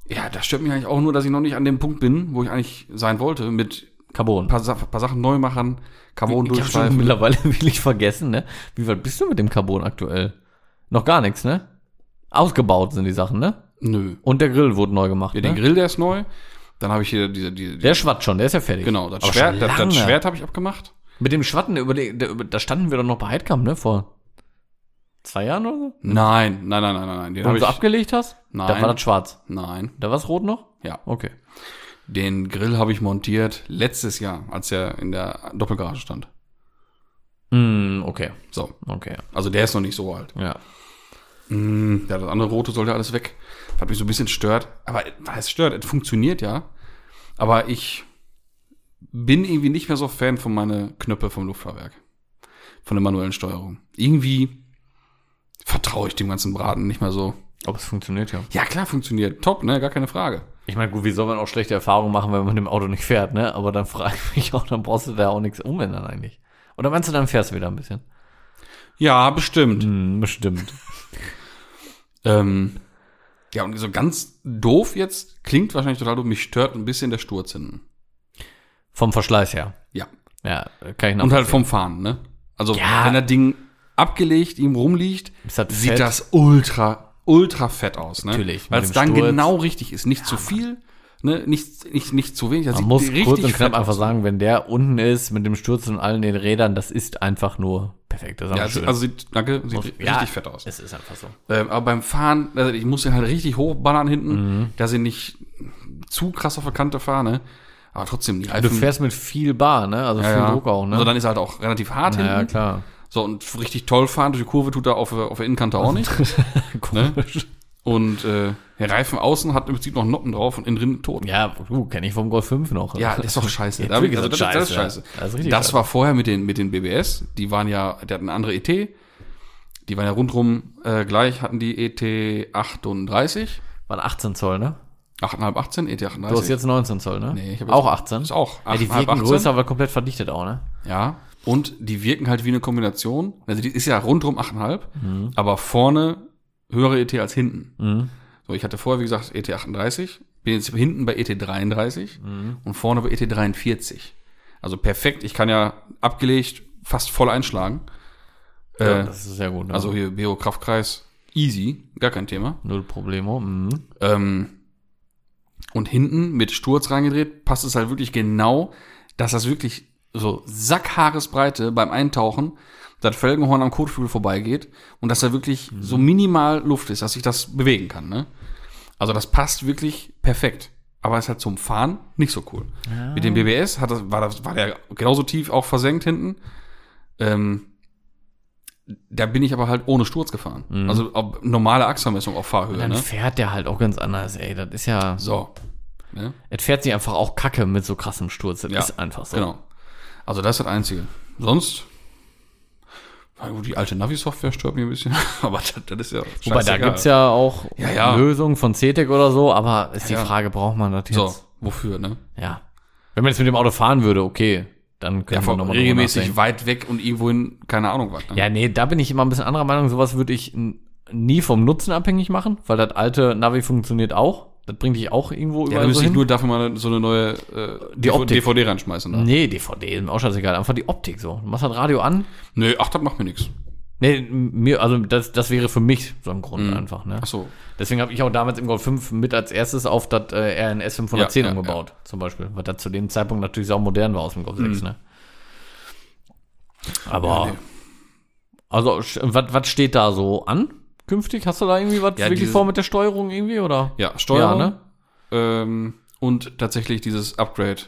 Ja, das stört mich eigentlich auch nur, dass ich noch nicht an dem Punkt bin, wo ich eigentlich sein wollte, mit Carbon. ein paar, Sa- paar Sachen neu machen, Carbon ich durchschleifen. mittlerweile wirklich vergessen, ne? Wie weit bist du mit dem Carbon aktuell? Noch gar nichts, ne? Ausgebaut sind die Sachen, ne? Nö. Und der Grill wurde neu gemacht. Ja, ne? den Grill, der ist neu. Dann habe ich hier diese, diese, Der schwatzt schon, der ist ja fertig. genau, das Aber Schwert, das, das. Schwert habe ich abgemacht. Mit dem Schwatten, über der, über, da standen wir doch noch bei Heidkamp, ne? Vor zwei Jahren oder so? Nein, nein, nein, nein, nein. Den Wo du ich. abgelegt hast? Nein. Da war das schwarz. Nein, Da war es rot noch? ja. Okay. Den Grill habe ich montiert letztes Jahr, als er in der Doppelgarage stand. Mm, okay. So, Okay. also der ist noch nicht so alt. Ja. Mm, ja, das andere Rote sollte alles weg. Was mich so ein bisschen stört. Aber heißt stört? Es funktioniert ja. Aber ich bin irgendwie nicht mehr so Fan von meine Knöpfe vom Luftfahrwerk. Von der manuellen Steuerung. Irgendwie vertraue ich dem ganzen Braten nicht mehr so. Aber es funktioniert ja. Ja, klar, funktioniert. Top, ne? Gar keine Frage. Ich meine, gut, wie soll man auch schlechte Erfahrungen machen, wenn man mit dem Auto nicht fährt, ne? Aber dann frage ich mich auch, dann brauchst du da auch nichts umändern eigentlich. Oder meinst du, dann fährst du wieder ein bisschen? Ja, bestimmt. Hm, bestimmt. Ähm, ja, und so ganz doof jetzt, klingt wahrscheinlich total doof, mich stört ein bisschen der Sturz hinten. Vom Verschleiß her. Ja. Ja, kann ich noch. Und halt vom Fahren, ne? Also, Ja. wenn das Ding abgelegt ihm rumliegt, das sieht das ultra, ultra fett aus, ne? Natürlich, Weil es dann Sturz. genau richtig ist. Nicht zu viel, ne? Nicht, nicht, nicht zu wenig. Das Man sieht muss kurz und knapp einfach sagen, wenn der unten ist mit dem Sturz und allen den Rädern, das ist einfach nur perfekt. Das ist Ja, sieht- also sieht, danke, sieht Muss- richtig ja, fett aus. Es ist einfach so. Ähm, aber beim Fahren, also ich muss den halt richtig hochballern hinten, Mhm. dass ich nicht zu krass auf der Kante fahre, ne? Aber trotzdem, die Du Reifen, fährst mit viel Bar, ne? Also viel Druck auch, ne? Also dann ist er halt auch relativ hart ja, ja, hinten. klar. So, und richtig toll fahren durch die Kurve tut er auf, der- auf der Innenkante auch nicht. ne? Und äh, der Reifen außen hat im Prinzip noch Noppen drauf und innen drin tot. Ja, du, kenne ich vom Golf 5 noch. Ja, das ist doch scheiße. Ja, Da- natürlich also ist das, das das ist scheiße, scheiße. ja. Das ist Das scheiße. war vorher mit den, mit den BBS. Die waren ja, der hat eine andere ET. Die waren ja rundrum äh, gleich, hatten die ET 38. Waren 18 Zoll, ne? 8,5, 18, ET 38. Du hast jetzt 19 Zoll, ne? Nee, ich hab auch jetzt- 18. Ist auch Ja, die 8,5, wirken 18. größer, aber komplett verdichtet auch, ne? Ja, und die wirken halt wie eine Kombination. Also die ist ja rundrum 8,5, Mhm. aber vorne höhere ET als hinten. Mhm. So, ich hatte vorher, wie gesagt, ET 38, bin jetzt hinten bei ET 33 Mhm. und vorne bei ET 43. Also perfekt, ich kann ja abgelegt fast voll einschlagen. Ja, Äh, das ist sehr gut. Ne? also hier Bio-Kraftkreis, easy, gar kein Thema. null Problemo. Mhm. Ähm, und hinten mit Sturz reingedreht, passt es halt wirklich genau, dass das wirklich so Sackhaaresbreite beim Eintauchen, das Felgenhorn am Kotflügel vorbeigeht und dass da wirklich so minimal Luft ist, dass ich das bewegen kann. Ne? Also das passt wirklich perfekt. Aber ist halt zum Fahren nicht so cool. Mit dem BBS hat das, war, das, war der genauso tief auch versenkt hinten. Ähm, da bin ich aber halt ohne Sturz gefahren. Also auf normale Achsvermessung auf Fahrhöhe. Dann Ne? fährt der halt auch ganz anders, ey. Das ist ja. So. Ne? Es fährt sich einfach auch kacke mit so krassem Sturz. Das Ja, ist einfach so. Genau. Also das ist das Einzige. Sonst, die alte Navi-Software stört mich ein bisschen, aber das, das ist ja Wobei, da scheißegal. gibt's ja auch Ja, ja. Lösungen von CETEC oder so, aber ist die Ja. Frage, braucht man das jetzt? So, wofür, ne? Ja. Wenn man jetzt mit dem Auto fahren würde, okay, dann Ja, können wir vor, nochmal regelmäßig weit weg und irgendwohin, keine Ahnung was. Ne? Ja, nee, da bin ich immer ein bisschen anderer Meinung. Sowas würde ich nie vom Nutzen abhängig machen, weil das alte Navi funktioniert auch. Das bringt dich auch irgendwo ja da überall so müsste ich nur dafür mal so eine neue äh, Die Optik. DVD reinschmeißen. Da. Nee, DVD ist mir auch scheißegal. Einfach die Optik so. Du machst das Radio an. Nö, ach, das macht mir nichts. Nee, mir, also das, das wäre für mich so ein Grund Mhm. einfach, ne? Ach so. Deswegen habe ich auch damals im Golf 5 mit als erstes auf das äh, RNS 510 Ja, ja, umgebaut, zum Beispiel. Weil das zu dem Zeitpunkt natürlich sau modern war aus dem Golf 6, ne? Aber, Mhm. Ja, nee. also, was steht da so an? Künftig? Hast du da irgendwie was Ja, wirklich diese- vor mit der Steuerung irgendwie, oder? Ja, Steuerung. Ja, ne? ähm, und tatsächlich dieses Upgrade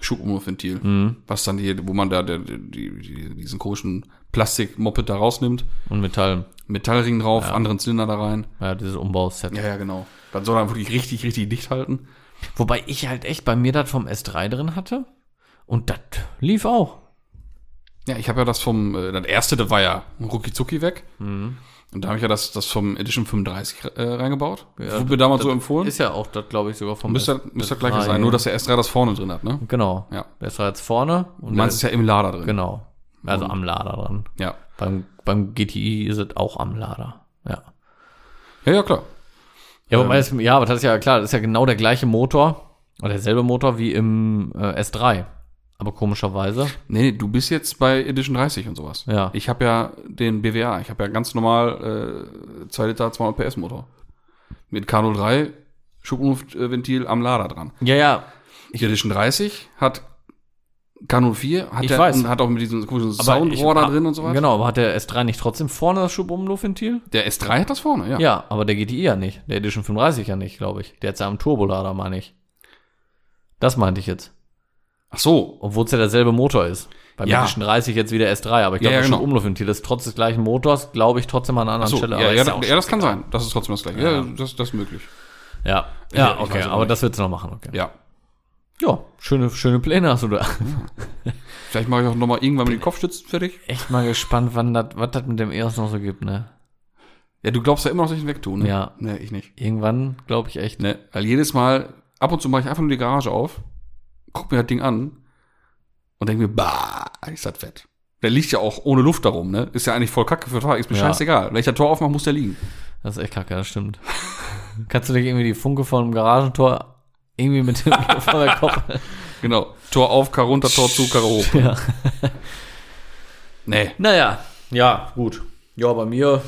Schubumlaufventil, Mhm. was dann die, wo man da der, die, die, diesen komischen Plastik-Moped da rausnimmt, Und Metall, Metallring drauf, anderen Zylinder da rein. ja, dieses Umbauset. Ja, ja, genau. Dann soll er wirklich richtig, richtig dicht halten. Wobei ich halt echt bei mir das vom S3 drin hatte. Und das lief auch. Ja, ich habe ja das vom, äh, das erste, das war ja rucki zucki weg. Mhm. Und da habe ich ja das, das vom Edition 35 äh, reingebaut. Ja, Wurde mir damals das so empfohlen. Ist ja auch das, glaube ich, sogar vom müsste, müsste das gleiche S3, sein, nur dass der S3 das vorne drin hat, ne? Genau. Ja. Der ist jetzt vorne. Und es der, ja im Lader drin. Genau. Also am Lader dran. Ja. Beim, beim GTI ist es auch am Lader. Ja. Ja, ja, klar. Ja, Ähm. wobei es, ja, aber das ist ja klar, das ist ja genau der gleiche Motor oder derselbe Motor wie im äh, S3. Aber komischerweise. Nee, nee, du bist jetzt bei Edition 30 und sowas. Ja. Ich habe ja den BWA. Ich habe ja ganz normal äh, 2 Liter 200 PS Motor. Mit K03 Schubluftventil am Lader dran. Ja, ja. Die Edition 30 hat K04, hat, Ich der, weiß. und hat auch mit diesem komischen Soundrohr da ich- drin und sowas. Genau, aber hat der S3 nicht trotzdem vorne das Schubumluftventil? Der S3 hat das vorne, ja. Ja. aber der GTI ja nicht. Der Edition 35 ja nicht, glaube ich. Der hat ja am Turbolader, meine ich. Das meinte ich jetzt. Ach so. Obwohl es ja derselbe Motor ist. Beim Ja. Edition 30 jetzt wieder S3, aber ich glaube, Ja, ja, genau. Schubumluftventil ist trotz des gleichen Motors, glaube ich, trotzdem an einer anderen so. Stelle. Ja, ja, ist ja, das kann sein. Das ist trotzdem das gleiche. Ja, Ja. das, das ist möglich. Ja, ja, ich okay, aber nicht. das wird's noch machen, okay. Ja. Ja, schöne, schöne Pläne hast du da. Vielleicht mache ich auch nochmal irgendwann mit den Kopfstützen fertig. Echt mal gespannt, wann das, was das mit dem EOS noch so gibt, ne? Ja, du glaubst ja immer noch, dass ich ihn wegtue, ne? Ja. Nee, ich nicht. Irgendwann, glaube ich echt. Ne, weil jedes Mal, ab und zu mache ich einfach nur die Garage auf, guck mir das Ding an und denke mir, bah, ist das fett. Der liegt ja auch ohne Luft darum, ne? Ist ja eigentlich voll kacke für Tor, ist mir Ja. scheißegal. Wenn ich das Tor aufmache, muss der liegen. Das ist echt kacke, das stimmt. Kannst du dich irgendwie die Funke vom Garagentor irgendwie mit dem von der Kopf. Genau. Tor auf, Kar runter, Tor zu, Kar hoch. ja. Nee. Naja, ja, gut. Ja, bei mir,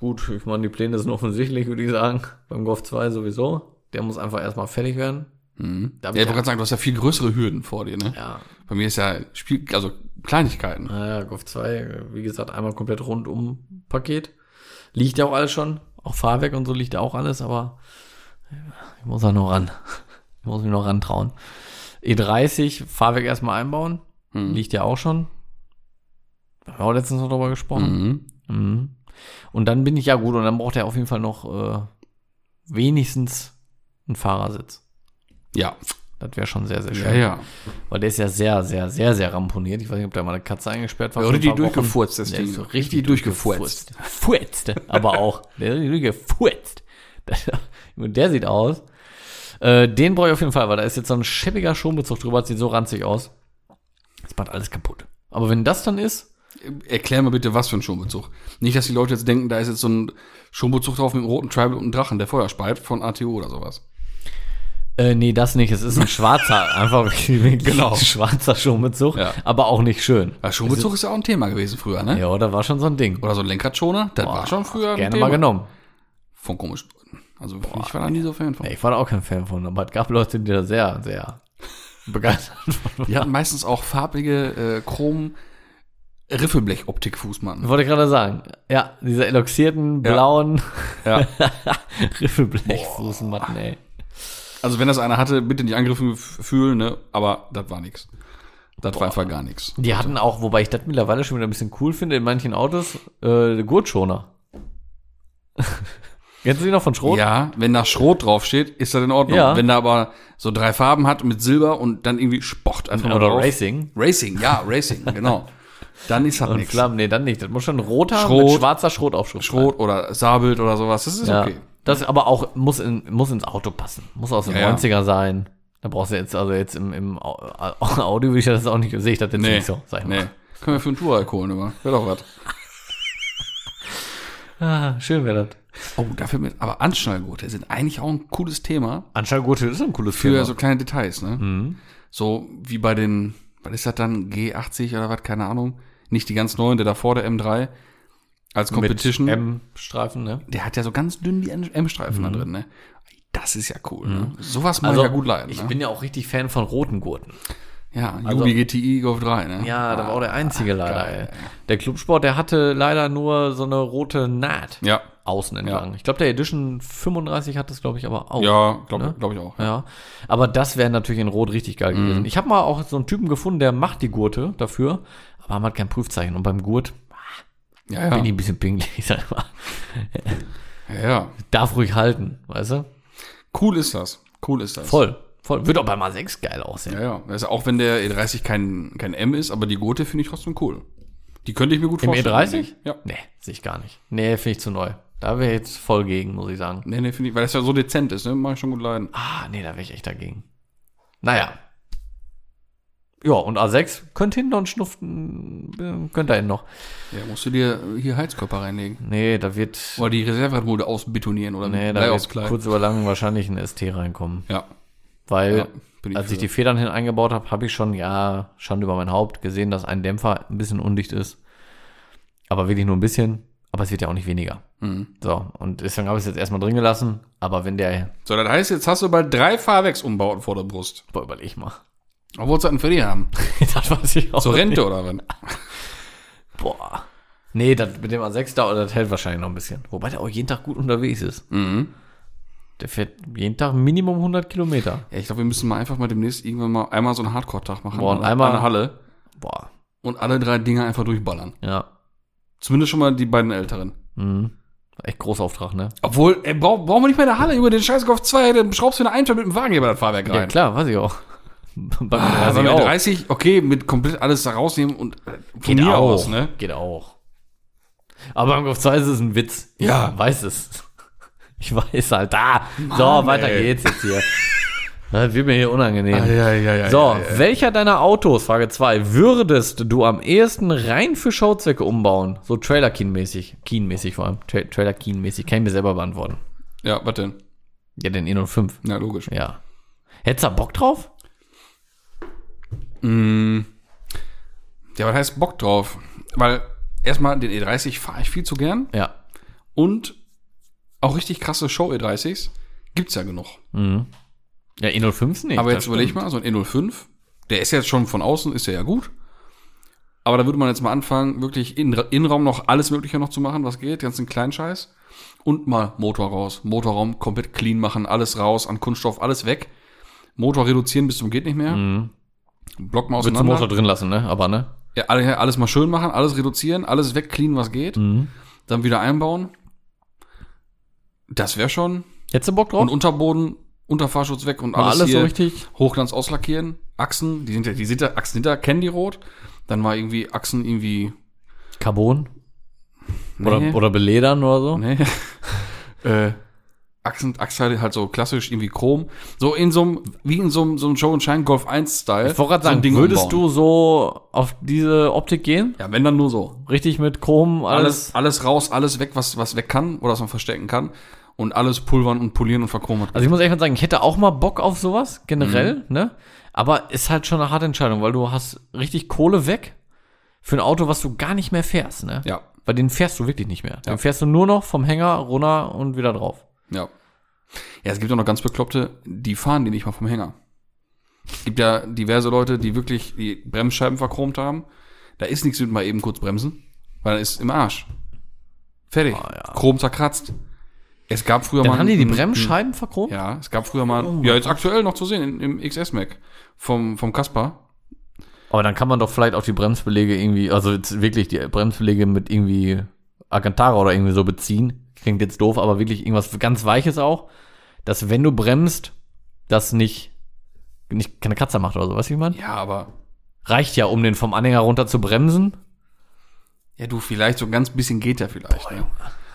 gut, ich meine, die Pläne sind offensichtlich, würde ich sagen. Beim Golf 2 sowieso. Der muss einfach erstmal fertig werden. Mhm. Ja, ich wollte gerade sagen, du hast ja viel größere Hürden vor dir, ne? Ja, Bei mir ist ja Spiel, also Kleinigkeiten. naja, Golf 2, wie gesagt, einmal komplett rundum Paket. Liegt ja auch alles schon. Auch Fahrwerk und so liegt ja auch alles, aber ich muss da noch ran. Ich muss mich noch rantrauen. E30, Fahrwerk erstmal einbauen. Mhm. Liegt ja auch schon. Da haben wir auch letztens noch drüber gesprochen. Mhm. Mhm. Und dann bin ich ja gut und dann braucht er auf jeden Fall noch äh, wenigstens einen Fahrersitz. Ja. Das wäre schon sehr, sehr schön. Ja, ja. Weil der ist ja sehr, sehr, sehr, sehr ramponiert. Ich weiß nicht, ob da mal eine Katze eingesperrt war. Ja, richtig Wochen. durchgefurzt, das Ding. ist so Richtig durchgefurzt. Furzt. Aber auch. Der ist richtig durchgefurzt. Und der sieht aus. Äh, den brauche ich auf jeden Fall, weil da ist jetzt so ein schäbiger Schonbezug drüber. Das sieht so ranzig aus. Das macht alles kaputt. Aber wenn das dann ist, Erklär mal bitte, was für ein Schonbezug. Nicht, dass die Leute jetzt denken, da ist jetzt so ein Schonbezug drauf mit einem roten Tribal und einem Drachen, der Feuer speit, von ATO oder sowas. Äh, nee, das nicht. Es ist ein schwarzer, einfach Genau. ein schwarzer Schonbezug, Ja. aber auch nicht schön. Ja, Schonbezug ist ja auch ein Thema gewesen früher, ne? Ja, da war schon so ein Ding. Oder so ein Lenkradschoner, das war schon früher ein Gerne Thema. mal genommen. Von komischen Leuten. Also ich war da nie so Fan von. Nee, ich war da auch kein Fan von, aber es gab Leute, die da sehr, sehr begeistert waren. Die hatten meistens auch farbige äh, Chrom Riffelblech-Optik-Fußmatten. Wollte ich gerade sagen. Ja, diese eloxierten, blauen Ja. Riffelblechfußmatten, ey. Also wenn das einer hatte, bitte nicht angegriffen fühlen, ne? Aber das war nix. Das war einfach gar nichts. Die hatten auch, wobei ich das mittlerweile schon wieder ein bisschen cool finde, in manchen Autos, äh, Gurtschoner. Kennst du die noch von Schrot? Ja, wenn da Schrot draufsteht, ist das in Ordnung. Ja. Wenn da aber so drei Farben hat mit Silber und dann irgendwie Sport einfach Oder drauf. Racing. Racing, ja, Racing, genau. Dann ist das Und nichts. Flammen, nee, dann nicht. Das muss schon roter Schrot. mit schwarzer Schrotaufschrift Schrot oder Sabelt oder sowas, das ist sein. Ja. okay. Das aber auch muss, in, muss ins Auto passen. Muss aus den Ja, ja. 90er sein. Da brauchst du jetzt, also jetzt im, im Au- Au- Audio will ich das auch nicht, sehe ich das jetzt Nee, nicht so, sag ich mal. nee. Können wir für einen Tourer holen, immer. Wäre doch was. Ah, schön wäre das. Oh, dafür mit, aber Anschnallgurte sind eigentlich auch ein cooles Thema Anscheinend ist ein cooles für Thema. so kleine Details, ne? Mhm. So wie bei den, was ist das dann, G80 oder was, keine Ahnung. Nicht die ganz neuen, der davor, der M3. Als Competition. M-Streifen, ne? der hat ja so ganz dünn die M-Streifen da drin, ne? Das ist ja cool, ne? Sowas mag Also, ich ja gut leiden, ich ne? bin ja auch richtig Fan von roten Gurten. ja, also- Jubi GTI Golf 3, ne? Ja, da war auch der einzige leider, geil, ey. Der Clubsport, der hatte leider nur so eine rote Naht Ja, außen entlang. Ich glaube, der Edition 35 hat das, glaube ich, aber auch. ja, glaube Ne? glaub ich auch. Ja. Ja, aber das wäre natürlich in Rot richtig geil Mhm. gewesen. Ich habe mal auch so einen Typen gefunden, der macht die Gurte dafür, aber man hat kein Prüfzeichen. Und beim Gurt Ja, bin ich ja. ein bisschen pingelig, sag ich mal. ja, ja. Darf ruhig halten, weißt du? Cool ist das. Cool ist das. Voll, voll. Wird auch beim A6 geil aussehen. Ja, ja. Also auch wenn der E30 kein, kein M ist, aber die Gurte finde ich trotzdem cool. Die könnte ich mir gut Im vorstellen. E30? Ja. Nee, sehe ich gar nicht. Nee, finde ich zu neu. Da wäre ich jetzt voll gegen, muss ich sagen. Nee, nee, finde ich, weil das ja so dezent ist, ne? Mach ich schon gut leiden. Ah, nee, da wäre ich echt dagegen. Naja. Ja, und A6 könnte hinten noch einen Schnuften, könnte er noch. Ja, musst du dir hier Heizkörper reinlegen. Nee, da wird, Oder die Reserveradmodule ausbetonieren oder nee, da wird kurz über lang wahrscheinlich ein ST reinkommen. Ja. Weil, Ja, ich als ich die Federn hin eingebaut habe, habe ich schon, ja, schon über mein Haupt gesehen, dass ein Dämpfer ein bisschen undicht ist. Aber wirklich nur ein bisschen. Aber es wird ja auch nicht weniger. Mhm. So, und deswegen habe ich es jetzt erstmal drin gelassen. Aber wenn der, So, das heißt, jetzt hast du bald drei Fahrwerksumbauten vor der Brust. boah, überleg mal. Du das denn für die haben? das weiß ich auch Zur nicht. Rente oder was? Boah. Nee, das mit dem A6 dauert, das hält wahrscheinlich noch ein bisschen. Wobei der auch jeden Tag gut unterwegs ist. Mhm. Der fährt jeden Tag Minimum 100 Kilometer. Ja, ich glaube, wir müssen mal einfach mal demnächst irgendwann mal einmal so einen Hardcore-Tag machen. Boah, und einmal- der Halle. Boah. Und alle drei Dinger einfach durchballern. Ja. Zumindest schon mal die beiden älteren. Mhm. Echt Großauftrag, ne? Obwohl, ey, brauch, brauchen wir nicht mehr in der Halle über den scheiß Golf 2, dann schraubst du eine Einfahrt mit dem Wagenheber das Fahrwerk rein. Ja, klar, weiß ich auch. Ah, aber mit auch. 30, okay, mit komplett alles da rausnehmen und äh, von Geht mir auch. aus, ne? Geht auch. Aber beim Golf 2 ist es ein Witz. Ja. Ich weiß es. Ich weiß halt. Da. so, Mann, weiter ey. geht's jetzt hier. Das wird mir hier unangenehm. ja, ja, ja. So, welcher deiner Autos, Frage 2, würdest du am ehesten rein für Showzwecke umbauen? So Trailer Keen-mäßig. Vor allem. Tra Trailer Keen-mäßig. Kann ich mir selber beantworten. Ja, was denn? Ja, den E05. Ja, logisch. Ja. Hättest du da Bock drauf? Mm. Ja, was heißt Bock drauf? Weil erstmal den E30 fahre ich viel zu gern Ja. und auch richtig krasse Show E30s gibt's ja genug. Mhm. Ja, E05 nicht. Aber jetzt überleg stimmt. mal, so ein E05, der ist jetzt schon von außen, ist der ja gut. Aber da würde man jetzt mal anfangen, wirklich in, Innenraum noch alles Mögliche noch zu machen, was geht, ganzen kleinen Scheiß. Und mal Motor raus. Motorraum komplett clean machen, alles raus, an Kunststoff, alles weg. Motor reduzieren bis zum geht nicht mehr. Mhm. Block mal Würdest du den auseinander. Motor drin lassen, ne? Aber, ne? Ja, alle- alles mal schön machen, alles reduzieren, alles wegcleanen, was geht. Mhm. Dann wieder einbauen. Das wäre schon. Hättest du Bock drauf? Und Unterboden, Unterfahrschutz weg und alles, alles so richtig? Hochglanz auslackieren. Achsen, die sind ja, die sind ja, Achsen hinter, kennen die rot. Dann war irgendwie Achsen irgendwie, Carbon? nee, Oder, oder beledern oder so? nee. äh, Achsen, Achsteile halt so klassisch irgendwie Chrom. So in so einem, wie in so einem, so einem Show and Shine Golf 1 Style. Ich wollte gerade so sagen, Ding würdest umbauen. du so auf diese Optik gehen? Ja, wenn dann nur so. Richtig mit Chrom, Alles, alles. alles raus, alles weg, was, was weg kann oder was man verstecken kann. Und alles pulvern und polieren und verchromen. Also ich muss echt mal sagen, ich hätte auch mal Bock auf sowas, generell, Mhm. ne? Aber ist halt schon eine harte Entscheidung, weil du hast richtig Kohle weg für ein Auto, was du gar nicht mehr fährst, ne? Ja, Weil den fährst du wirklich nicht mehr. Ja. Den fährst du nur noch vom Hänger runter und wieder drauf. Ja. Ja, es gibt auch noch ganz bekloppte, die fahren die nicht mal vom Hänger. Es gibt ja diverse Leute, die wirklich die Bremsscheiben verchromt haben. Da ist nichts mit mal eben kurz bremsen, weil er ist im Arsch. Fertig. Ah, ja. Chrom zerkratzt. Es gab früher Dann mal. haben die die Bremsscheiben verchromt? Ja, es gab früher mal. Oh. ja, jetzt aktuell noch zu sehen in, im XS-Mac vom, vom Kaspar. Aber dann kann man doch vielleicht auch die Bremsbelege irgendwie, also jetzt wirklich die Bremsbelege mit irgendwie Alcantara oder irgendwie so beziehen. Klingt jetzt doof, aber wirklich irgendwas ganz Weiches auch, dass wenn du bremst, das nicht, nicht keine Kratzer macht oder so, weißt du, wie ich meine? Ja, aber. Reicht ja, um den vom Anhänger runter zu bremsen. Ja, du, vielleicht so ein ganz bisschen geht ja vielleicht. ne?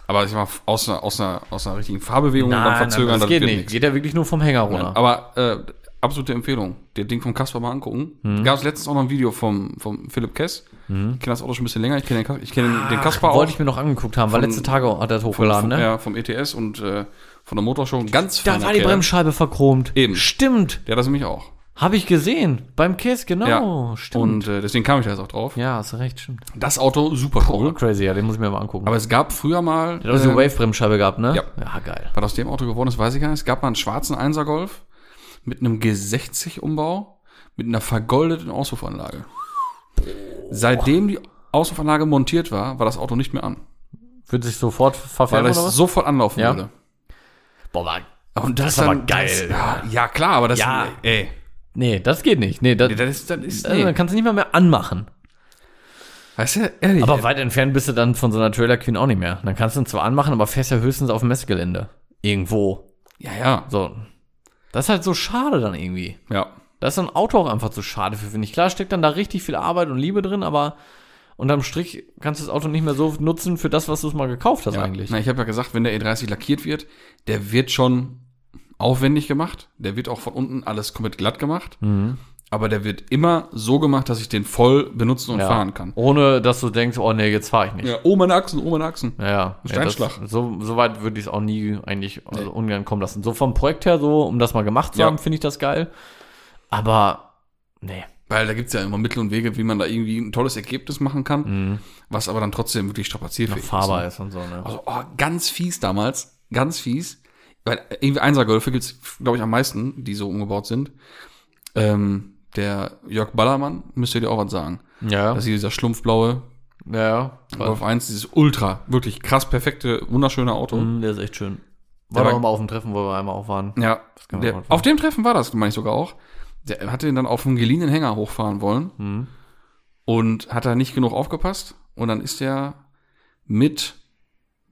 Aber ich mal aus einer, aus einer, aus einer richtigen Fahrbewegung und dann verzögern, das geht wird nicht. nichts. Geht ja wirklich nur vom Hänger runter. Aber äh, absolute Empfehlung. Der Ding vom Kasper mal angucken. Mhm. Gab es letztens auch noch ein Video vom, vom Philipp Kess. Ich kenne das Auto schon ein bisschen länger. Ich kenne den, ich kenn den, den Kasper auch. Wollte ich mir noch angeguckt haben, weil letzte Tage hat er das hochgeladen, vom, ne? Ja, vom ETS und äh, von der Motorshow. Ganz Da war die Kerl. Bremsscheibe verchromt. Eben. Stimmt. Der hat das nämlich auch. Habe ich gesehen. Beim Kiss, genau. Ja. Stimmt. Und äh, deswegen kam ich da jetzt auch drauf. ja, hast du recht, stimmt. Das Auto super cool. crazy, ja, den muss ich mir mal angucken. Aber es gab früher mal. der hat auch diese äh, Wave-Bremsscheibe gehabt, ne? ja. Ja, geil. Was aus dem Auto geworden ist, weiß ich gar nicht. Es gab mal einen schwarzen 1er Golf mit einem G60-Umbau mit einer vergoldeten Auspuffanlage. Seitdem die Auspuffanlage montiert war, war das Auto nicht mehr an. Wird sich sofort Weil verfärben es sofort anlaufen Ja. würde. Boah, Mann. Und das ist aber geil. ja, ja, klar, aber das Ja. ey, Nee, das geht nicht. Nee, das, das ist, das ist also, nee. dann kannst du nicht mal mehr anmachen. Weißt du, ehrlich. Aber weit entfernt bist du dann von so einer Trailer Queen auch nicht mehr. Dann kannst du ihn zwar anmachen, aber fährst ja höchstens auf dem Messegelände. Irgendwo. ja, ja, So. Das ist halt so schade dann irgendwie. ja. Da ist so ein Auto auch einfach zu schade für, finde ich. Klar steckt dann da richtig viel Arbeit und Liebe drin, aber unterm Strich kannst du das Auto nicht mehr so nutzen für das, was du es mal gekauft hast ja. eigentlich. Na, ich habe ja gesagt, wenn der E30 lackiert wird, der wird schon aufwendig gemacht. Der wird auch von unten alles komplett glatt gemacht. Mhm. Aber der wird immer so gemacht, dass ich den voll benutzen und Ja. fahren kann. Ohne, dass du denkst, oh nee, jetzt fahre ich nicht. Ja, oh, meine Achsen, oh, meine Achsen. Ja, ja. Steinschlag. Ja, das, so, so weit würde ich es auch nie eigentlich also ungern kommen lassen. So vom Projekt her, so, um das mal gemacht zu Ja. haben, finde ich das geil. Aber, nee. Weil da gibt's ja immer Mittel und Wege, wie man da irgendwie ein tolles Ergebnis machen kann, Mhm. was aber dann trotzdem wirklich strapazierfähig ist. Fahrbar ne? ist und so, ne? Also, oh, ganz fies damals, ganz fies. Weil irgendwie Einser-Golfe gibt's, glaube ich, am meisten, die so umgebaut sind. Ähm, der Jörg Ballermann, müsst ihr dir auch was sagen. Ja, Das ist dieser schlumpfblaue ja. Golf 1, dieses ultra, wirklich krass perfekte, wunderschöne Auto. Mhm, der ist echt schön. Der War war- doch mal auf dem Treffen, wo wir einmal auch waren. Ja, der, auf dem Treffen war das, meine ich sogar auch. Der hatte ihn dann auf einem geliehenen Hänger hochfahren wollen Mhm. und hat da nicht genug aufgepasst. Und dann ist er mit,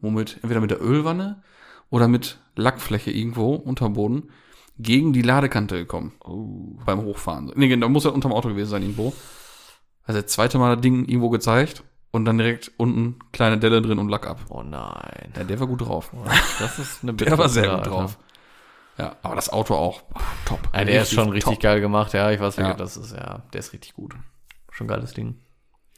womit, entweder mit der Ölwanne oder mit Lackfläche irgendwo unterm Boden gegen die Ladekante gekommen. Beim Hochfahren. Nee, da muss er unterm Auto gewesen sein irgendwo. Also das zweite Mal das Ding irgendwo gezeigt und dann direkt unten kleine Delle drin und Lack ab. Oh nein. Ja, der war gut drauf. Das ist eine Der war sehr gut drauf. Ja, aber das Auto auch top. Ja, der ist schon richtig top. geil gemacht, ja, ich weiß Ja. nicht, das ist, ja, der ist richtig gut. Schon geiles Ding.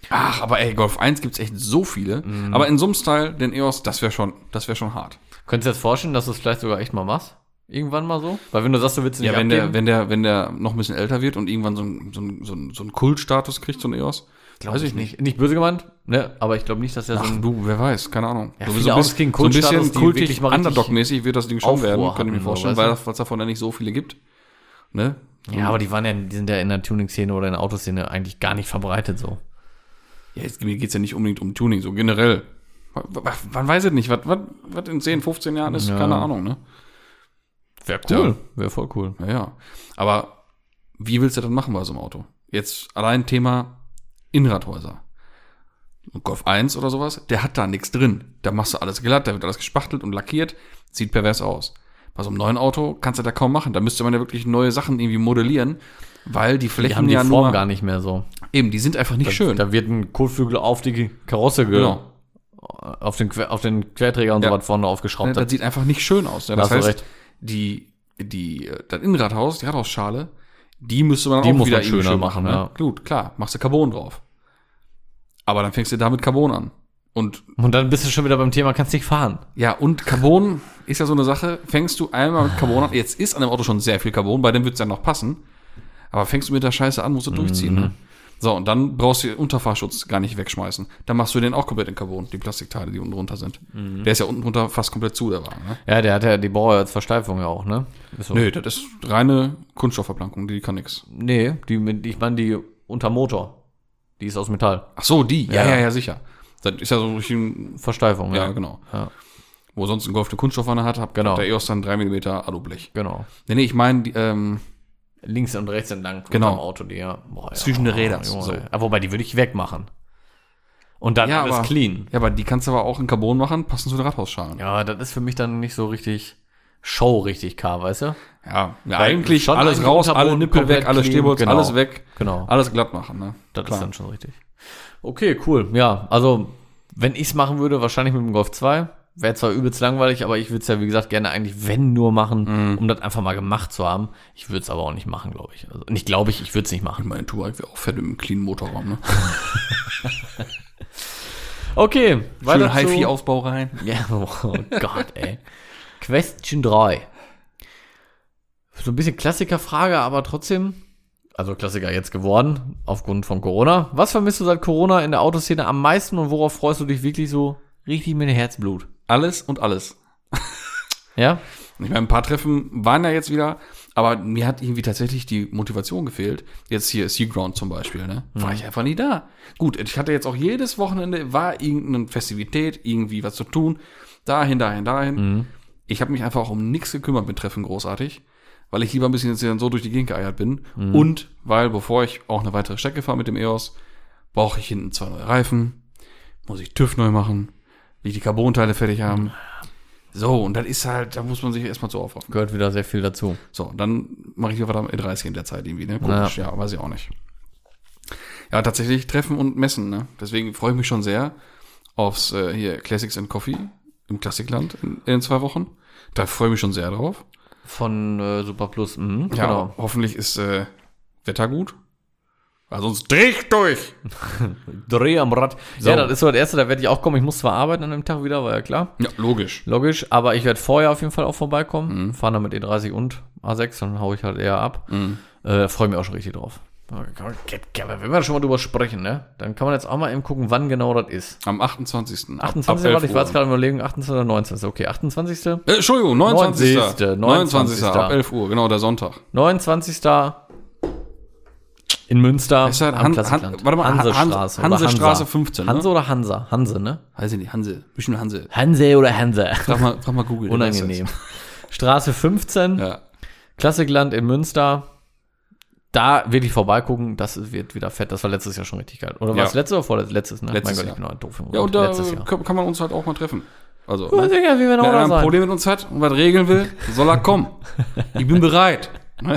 Ach, aber ey, Golf 1 gibt's echt so viele. Mhm. Aber in so einem Style, den EOS, das wäre schon, das wäre schon hart. Könntest du dir jetzt vorstellen, dass du es vielleicht sogar echt mal machst? Irgendwann mal so? Weil wenn du sagst, du willst ihn Ja, nicht wenn abgeben, der, wenn der, wenn der noch ein bisschen älter wird und irgendwann so ein, so ein, so ein, so ein Kultstatus kriegt, so ein EOS, weiß ich nicht. Nicht böse gemeint, ne? Aber ich glaube nicht, dass der so Ach ein du, wer weiß, keine Ahnung. Ja, so, viele so ein bisschen, so ein bisschen kultig, Underdog-mäßig wird das Ding schon Aufruhr werden, kann ich mir vorstellen, weil es davon ja nicht so viele gibt. Ne? Ja, aber die waren ja, die sind ja in der Tuning-Szene oder in der Autoszene eigentlich gar nicht verbreitet so. Ja, jetzt, mir geht's ja nicht unbedingt um Tuning, so generell. Man weiß es nicht, was, was, was in 10, 15 Jahren ist, Ja. keine Ahnung, ne? Wäre cool. Wäre voll cool. Ja, ja. Aber wie willst du das machen bei so einem Auto? Jetzt allein Thema Innenradhäuser. Und Golf 1 oder sowas, der hat da nichts drin. Da machst du alles glatt, da wird alles gespachtelt und lackiert, sieht pervers aus. Bei so einem neuen Auto kannst du da kaum machen. Da müsste man ja wirklich neue Sachen irgendwie modellieren, weil die Die Flächen haben die ja Form nur, gar nicht mehr so. eben, die sind einfach nicht schön. Da wird ein Kotflügel auf die Karosse ge Genau. auf, den, auf den Querträger und Ja. so was vorne aufgeschraubt. das sieht einfach nicht schön aus. Ja, Da das hast du heißt, recht. Die, die, äh, das Innenradhaus, die Radhausschale, die müsste man Die auch muss wieder man schöner schön machen, ne? ja. Gut, klar, machst du Carbon drauf. Aber dann fängst du da mit Carbon an. Und und dann bist du schon wieder beim Thema, kannst nicht fahren. ja, und Carbon ist ja so eine Sache, fängst du einmal mit Carbon an, jetzt ist an dem Auto schon sehr viel Carbon, bei dem wird's ja noch passen, aber fängst du mit der Scheiße an, musst du durchziehen. Mhm. Ne? So, und dann brauchst du den Unterfahrschutz gar nicht wegschmeißen. Dann machst du den auch komplett in Carbon, die Plastikteile, die unten drunter sind. Mhm. Der ist ja unten drunter fast komplett zu, der Wagen. Ne? Ja, der hat ja die Bauer als Versteifung ja auch, ne? Ist so. Nö, das ist reine Kunststoffverplankung, die kann nix. Nee, die ich meine die unter Motor. Die ist aus Metall. Ach so, die. Ja, Ja. ja, ja, sicher. Das ist ja so richtig ein, Versteifung, ja, ja. genau. Ja, Wo sonst ein Golf eine Kunststoffwanne hat, hat Genau. der EOS dann 3 mm Alublech. genau. Nee, nee, ich meine, die, ähm, Links und rechts entlang Genau. Auto, die ja. Boah, ja. Zwischen den Rädern, so. Ja, wobei, die würde ich wegmachen. Und dann Ja, alles aber- clean. ja, aber die kannst du aber auch in Carbon machen, passend zu den Radhausschalen. Ja, das ist für mich dann nicht so richtig Show richtig K, weißt du? Ja, ja eigentlich schon alles raus, alle Unterboden Nippel weg, alle Stehbolz, genau. alles weg, Genau. alles glatt machen, ne? Das Klar. ist dann schon richtig. Okay, cool. Ja, also, wenn ich es machen würde, wahrscheinlich mit dem Golf 2. Wäre zwar übelst langweilig, aber ich würde es ja, wie gesagt, gerne eigentlich, wenn nur machen, Mhm. um das einfach mal gemacht zu haben. Ich würde es aber auch nicht machen, glaube ich. Also, nicht glaube ich, ich würde es nicht machen. Mein Touareg wäre auch fett im clean Motorraum, ne? Okay, weiter Schön Hi-Fi-Ausbau rein. Ja, oh Gott, ey. Question 3. So ein bisschen Klassikerfrage, aber trotzdem, also Klassiker jetzt geworden, aufgrund von Corona. Was vermisst du seit Corona in der Autoszene am meisten und worauf freust du dich wirklich so richtig mit Herzblut? Alles und alles. Ja? Ich meine, ein paar Treffen waren ja jetzt wieder, aber mir hat irgendwie tatsächlich die Motivation gefehlt. Jetzt hier Seaground zum Beispiel, ne? War ich einfach nie da. Gut, ich hatte jetzt auch jedes Wochenende, war irgendeine Festivität, irgendwie was zu tun. Dahin, dahin, dahin. Ich habe mich einfach auch um nichts gekümmert mit Treffen großartig, weil ich lieber ein bisschen jetzt dann so durch die Gegend geeiert bin. Und weil, bevor ich auch eine weitere Strecke fahre mit dem EOS, brauche ich hinten zwei neue Reifen, muss ich TÜV neu machen, will ich die Carbonteile fertig haben. So, und das ist halt, da muss man sich erstmal so aufraffen. Gehört wieder sehr viel dazu. So, dann mache ich wieder am E30 in der Zeit irgendwie, ne? Komisch, ja. weiß ich auch nicht. Ja, tatsächlich Treffen und Messen, ne? Deswegen freue ich mich schon sehr aufs äh, hier Classics and Coffee im Klassikland in, in zwei Wochen. Da freue ich mich schon sehr drauf. Von äh, Super Plus. Mhm, Ja, genau. hoffentlich ist äh, Wetter gut. Weil sonst dreh ich durch. Dreh am Rad. So. Ja, das ist so das erste, da werde ich auch kommen. Ich muss zwar arbeiten an dem Tag wieder, war ja klar. Ja, logisch. Logisch, aber ich werde vorher auf jeden Fall auch vorbeikommen. Mhm. Fahren dann mit E30 und A6, dann hau ich halt eher ab. Mhm. Äh, Freue mich auch schon richtig drauf. Wenn wir schon mal drüber sprechen, ne? Dann kann man jetzt auch mal eben gucken, wann genau das ist. Am 28. ab- 28. ab 11 warte, ich war jetzt gerade am überlegen, 28. oder 19. Okay, 28. Äh, Entschuldigung, 29. 29. 29. ab 11 Uhr, genau, der Sonntag. 29. in Münster Ist am Han-. Han- warte mal, Hansestraße. Han- Hansestraße Hansa. 15, ne? Hanse oder Hansa? Hanse, ne? Weiß ich nicht, Hanse. Bestimmt Hanse. Hanse oder Hanse? Frag mal, frag mal Google. Unangenehm. Straße 15, das. Ja. Klassikland in Münster. Da will ich vorbeigucken, das wird wieder fett. Das war letztes Jahr schon richtig geil. Oder war Ja. es letztes oder vorletztes? Letztes, ne? Letztes mein Jahr. Gott, ich bin doof. im Ja, und da Jahr. kann, kann man uns halt auch mal treffen. Also, ne? sicher, wie wir noch einer ein. Problem mit uns hat und was regeln will, soll er kommen. Ich bin bereit.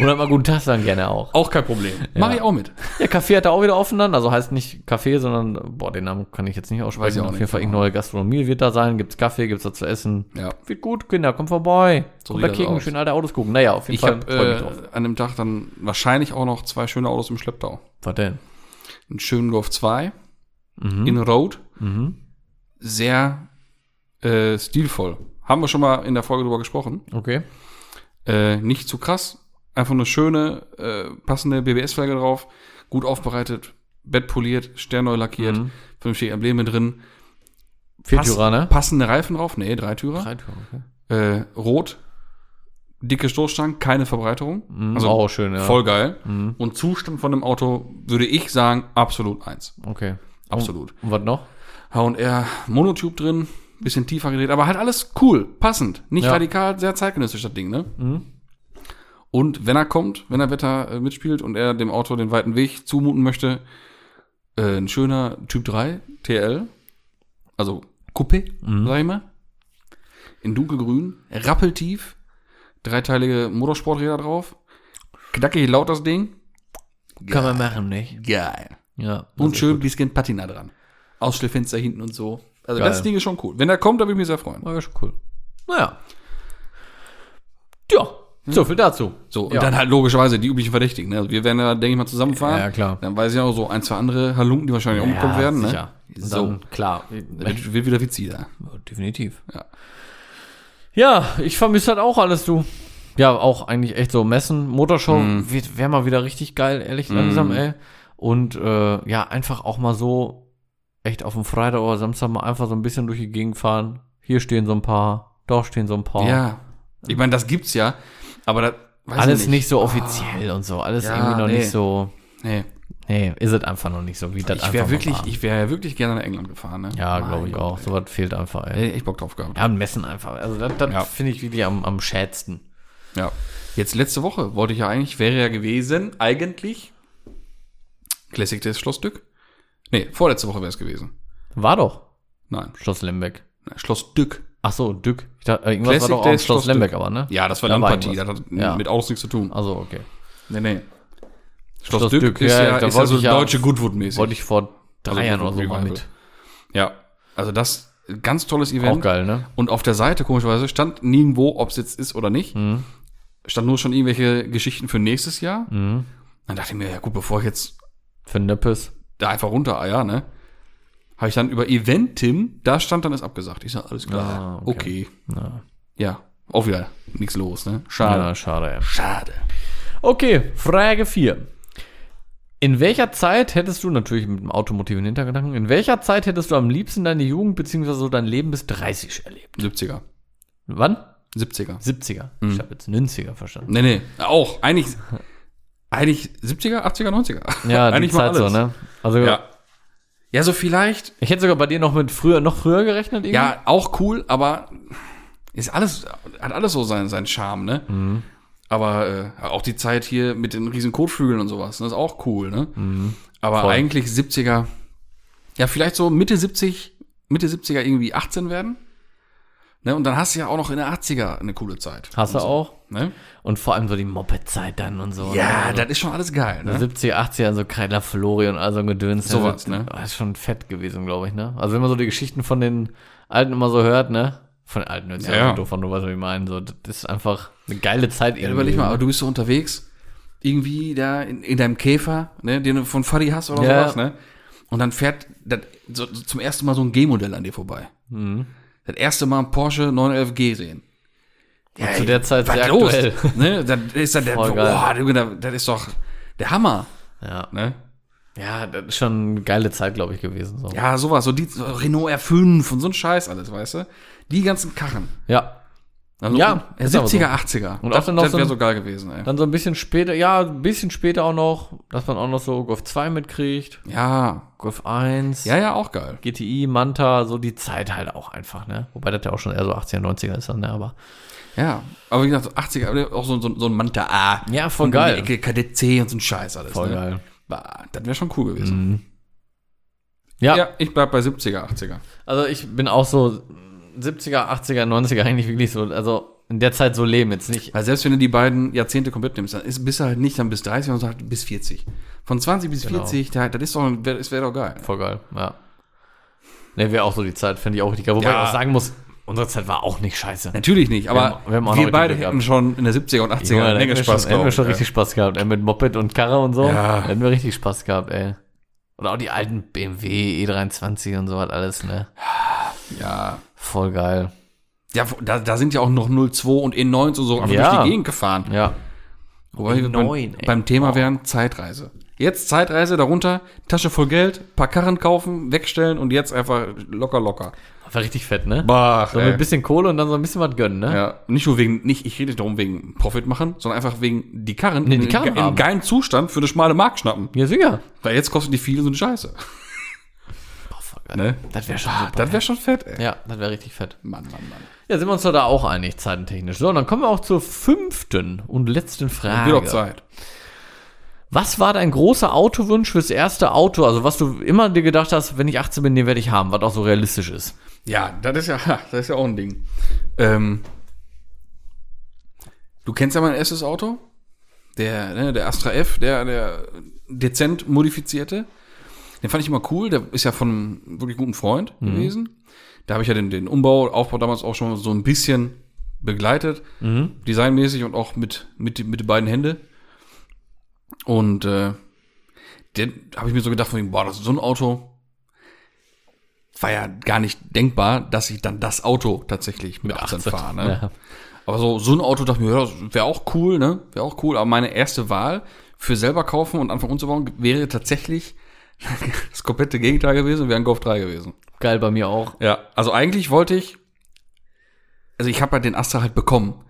Oder mal guten Tag sagen gerne auch. Auch kein Problem. Mach ich auch mit. Ja, Café hat da auch wieder offen dann. Also heißt nicht Café, sondern, boah, den Namen kann ich jetzt nicht Weiß aussprechen. ich auch Auf nicht, jeden Fall irgendeine neue Gastronomie wird da sein. Gibt's Kaffee, gibt's da zu essen. Ja. Wird gut, Kinder, kommt vorbei. So sieht das kicken, schön alte Autos gucken. Naja, auf jeden Ich Fall mich äh, an dem Tag dann wahrscheinlich auch noch zwei schöne Autos im Schlepptau. Was denn? Einen schönen Golf 2 Mhm. in Road. Mhm. Sehr äh, stilvoll. Haben wir schon mal in der Folge drüber gesprochen. Okay. Äh, nicht zu krass. Einfach eine schöne, äh, passende BBS-Felge drauf. Gut aufbereitet. Bett poliert, sternneu lackiert. Mhm. Vernünftige Embleme drin. Viertürer, ne? Passende Reifen drauf. Nee, Dreitürer. Drei Türer, okay. Äh, rot. Dicke Stoßstangen, keine Verbreiterung. Mhm. Also auch schön, ja. voll geil. Mhm. Und Zustand von dem Auto würde ich sagen, absolut eins. Okay. Absolut. Und was noch? H&R Monotube drin, bisschen tiefer gedreht, aber halt alles cool, passend. Nicht Ja. radikal, sehr zeitgenössisch das Ding, ne? Mhm. Und wenn er kommt, wenn er Wetter äh, mitspielt und er dem Auto den weiten Weg zumuten möchte, äh, ein schöner Typ 3 TL, also Coupé, Mhm. sag ich mal. In dunkelgrün, rappeltief, dreiteilige Motorsporträder drauf. Knackig laut das Ding. Kann man machen, nicht? Geil. Ja. Und schön bisschen Patina dran. Ausstellfenster hinten und so. Also Geil. das Ding ist schon cool. Wenn er kommt, dann würde ich mich sehr freuen. War ja schon cool. Naja. Ja, so viel dazu. So, und Ja. dann halt logischerweise die üblichen Verdächtigen. Ne? Also wir werden ja, denke ich mal, zusammenfahren. Ja, klar. Dann weiß ich auch so ein, zwei andere Halunken, die wahrscheinlich auch mitkommen werden. Ne? sicher. So, Dann, klar. wird, wird wieder witzig da. Ja, Definitiv. Ja. Ja, ich vermisse halt auch alles, du. Ja, auch eigentlich echt so Messen. Motorshow wird wäre mal wieder richtig geil, ehrlich langsam, ey. Und äh, ja, einfach auch mal so echt auf dem Freitag oder Samstag mal einfach so ein bisschen durch die Gegend fahren. Hier stehen so ein paar, da stehen so ein paar. Ja. Ich meine, das gibt's ja, aber weiß alles ich nicht. so offiziell und so. Alles Ja, irgendwie noch nee. nicht so. Nee. Nee, ist es einfach noch nicht so, wie das Ich mal wirklich, ich wäre ja wirklich gerne nach England gefahren. Ne? Ja, glaube ich Gott, auch. ey. So was fehlt einfach, ey. Ich Bock drauf gehabt. Ja, und Messen einfach. Also das, das Ja. finde ich wirklich am, am schädsten. Ja. Jetzt letzte Woche wollte ich ja eigentlich, wäre ja gewesen, eigentlich Classic Test Schloss Dück. Nee, vorletzte Woche wäre es gewesen. War doch Nein, Schloss Lembeck. Nein, Schloss Dück. Ach so, Dück. Ich dachte, irgendwas Classic war doch auch Days Schloss Dück. aber, ne? Ja, das war Da war Landpartie, das hat Ja. mit Autos nichts zu tun. Also, okay. Nee, nee. Schloss, Schloss Dück, Dück, ist ja, ja, da ist ja wollte so ich ja- deutsche Goodwood-mäßig. Wollte ich vor drei Also, Jahren oder so mal Revival. mit. Ja, also das, ganz tolles Auch Event. geil, ne? Und auf der Seite, komischerweise, stand nirgendwo, ob es jetzt ist oder nicht. Mhm. Stand nur schon irgendwelche Geschichten für nächstes Jahr. Mhm. Dann dachte ich mir, ja gut, bevor ich jetzt Für Nippes. da einfach runtereier, ne? Habe ich dann über Eventim, da stand dann ist abgesagt. Ich sag, alles klar. Ah, okay. okay. Ja. Ja, auch wieder nichts los, ne? Schade. ja, schade, ey. Schade. Okay, Frage 4. In welcher Zeit hättest du, natürlich mit dem automotiven Hintergedanken, in welcher Zeit hättest du am liebsten deine Jugend bzw. so dein Leben bis 30 erlebt? 70er. Wann? 70er. 70er. Ich habe jetzt 90er verstanden. Nee, nee. Auch. Eigentlich, eigentlich 70er, 80er, 90er. Ja, die eigentlich Zeit so, ne? Also, Ja. Ja, so vielleicht. ich hätte sogar bei dir noch mit früher, noch früher gerechnet irgendwie. Ja, auch cool, aber ist alles, hat alles so seinen, seinen Charme, ne? Mhm. Aber äh, auch die Zeit hier mit den riesen Kotflügeln und sowas, das ist auch cool, ne? Aber Mhm. Voll. eigentlich 70er, ja, vielleicht so Mitte 70, Mitte 70er irgendwie 18 werden. Ne? Und dann hast du ja auch noch in der 80er eine coole Zeit. Hast du so, auch? Ne? Und vor allem so die Moped-Zeit dann und so. Ja, ne? das ist schon alles geil, ne? 70er, 80er, so Kreidler Flori und all so ein Gedöns. Sowas, das, ne? Das ist schon fett gewesen, glaube ich, ne? Also wenn man so die Geschichten von den Alten immer so hört, ne? Von den Alten hört sich Ja, ja, doof du weißt, was ich meine. So, das ist einfach eine geile Zeit Ja, überleg mal, du bist so unterwegs, irgendwie da in, in deinem Käfer, ne, den du von Fuddy hast oder Ja. sowas, ne? Und dann fährt das, so, so zum ersten Mal so ein G-Modell an dir vorbei. Mhm. Das erste Mal ein Porsche 911G sehen. Ja, zu der Zeit was sehr los? aktuell. Ne? Das ist dann der, boah, das ist doch der Hammer, Ja. ne? ja, das ist schon eine geile Zeit, glaube ich, gewesen. So. Ja, sowas, so die so Renault R5 und so ein Scheiß alles, weißt du? Die ganzen Karren. ja. Also, Ja, ja ist aber 70er, 80er. Und das, das so wäre ein- so geil gewesen, ey. Dann so ein bisschen später, ja, ein bisschen später auch noch, dass man auch noch so Golf 2 mitkriegt, Ja, Golf 1, ja, ja, auch geil. GTI, Manta, so die Zeit halt auch einfach, ne? Wobei das ja auch schon eher so 80er, 90er ist dann, ne? Aber Ja, aber wie gesagt, so 80er, aber auch so, so, so ein Manta A. Ja, voll Und geil. Ecke Kadett C und so ein Scheiß alles. voll ne? geil. Bah, Das wäre schon cool gewesen. Ja, Ja, ich bleib bei 70er, 80er. also ich bin auch so 70er, 80er, 90er eigentlich wirklich so, also in der Zeit so leben jetzt nicht. Weil selbst wenn du die beiden Jahrzehnte komplett nimmst, dann ist, bist du halt nicht dann bis 30, sondern halt bis 40. Von 20 bis Genau. 40, da- das ist doch, das wäre doch geil. Voll geil, ja. Ne, wäre auch so die Zeit, finde ich auch richtig geil. Wobei Ja. ich auch sagen muss, unsere Zeit war auch nicht scheiße. Natürlich nicht, aber Wir wir, haben- wir haben noch beide hätten schon in der 70er und 80er Junge, da eine Menge wir Spaß schon, hätten wir gehabt. schon ey. richtig Spaß gehabt, ey, mit Moped und Karre und so. Ja. Hätten wir richtig Spaß gehabt, ey. Oder auch die alten BMW, E23 und so was alles, ne? Ja. Voll geil. Ja, da, da sind ja auch noch 02 und E9 und so einfach Ja. durch die Gegend gefahren. Ja. Wobei wir E9, beim, ey. beim Thema wären Zeitreise. Jetzt Zeitreise, darunter Tasche voll Geld, paar Karren kaufen, wegstellen und jetzt einfach locker, locker. War richtig fett, ne? Bah, So mit ein bisschen Kohle und dann so ein bisschen was gönnen, ne? Ja, nicht nur wegen, nicht, ich rede nicht darum wegen Profit machen, sondern einfach wegen die Karren, Nee, die in- Karren in, in geilen Zustand für eine schmale Mark schnappen. Ja, sicher. Weil jetzt kostet die viel so eine Scheiße. Geil. Ne? Das wäre schon super. Das wäre schon fett, ey. ja, das wäre richtig fett. Mann, Mann, Mann. Ja, sind wir uns doch da auch einig, zeitentechnisch. So, und dann kommen wir auch zur fünften und letzten Frage. Wird auch Zeit. Was war dein großer Autowunsch fürs erste Auto? Also, was du immer dir gedacht hast, wenn ich 18 bin, den werde ich haben, was auch so realistisch ist. Ja, das ist ja, das ist ja auch ein Ding. Ähm, du kennst ja mein erstes Auto? Der, ne, der Astra F, der, der dezent modifizierte. Den fand ich immer cool. Der ist ja von einem wirklich guten Freund gewesen. Da habe ich ja den, den Umbau, Aufbau damals auch schon so ein bisschen begleitet. Designmäßig und auch mit, mit, mit den beiden Hände. Und äh, den habe ich mir so gedacht, von ihm, boah, das ist so ein Auto, war ja gar nicht denkbar, dass ich dann das Auto tatsächlich mit 18, fahre. Ne? Ja. Aber so, so ein Auto dachte ich mir, ja, das wäre auch cool, ne? Wäre auch cool. Aber meine erste Wahl für selber kaufen und anfangen umzubauen wäre tatsächlich das komplette Gegenteil gewesen, wäre ein Golf 3 gewesen. Geil bei mir auch. Ja, also eigentlich wollte ich, also ich habe halt den Astra halt bekommen.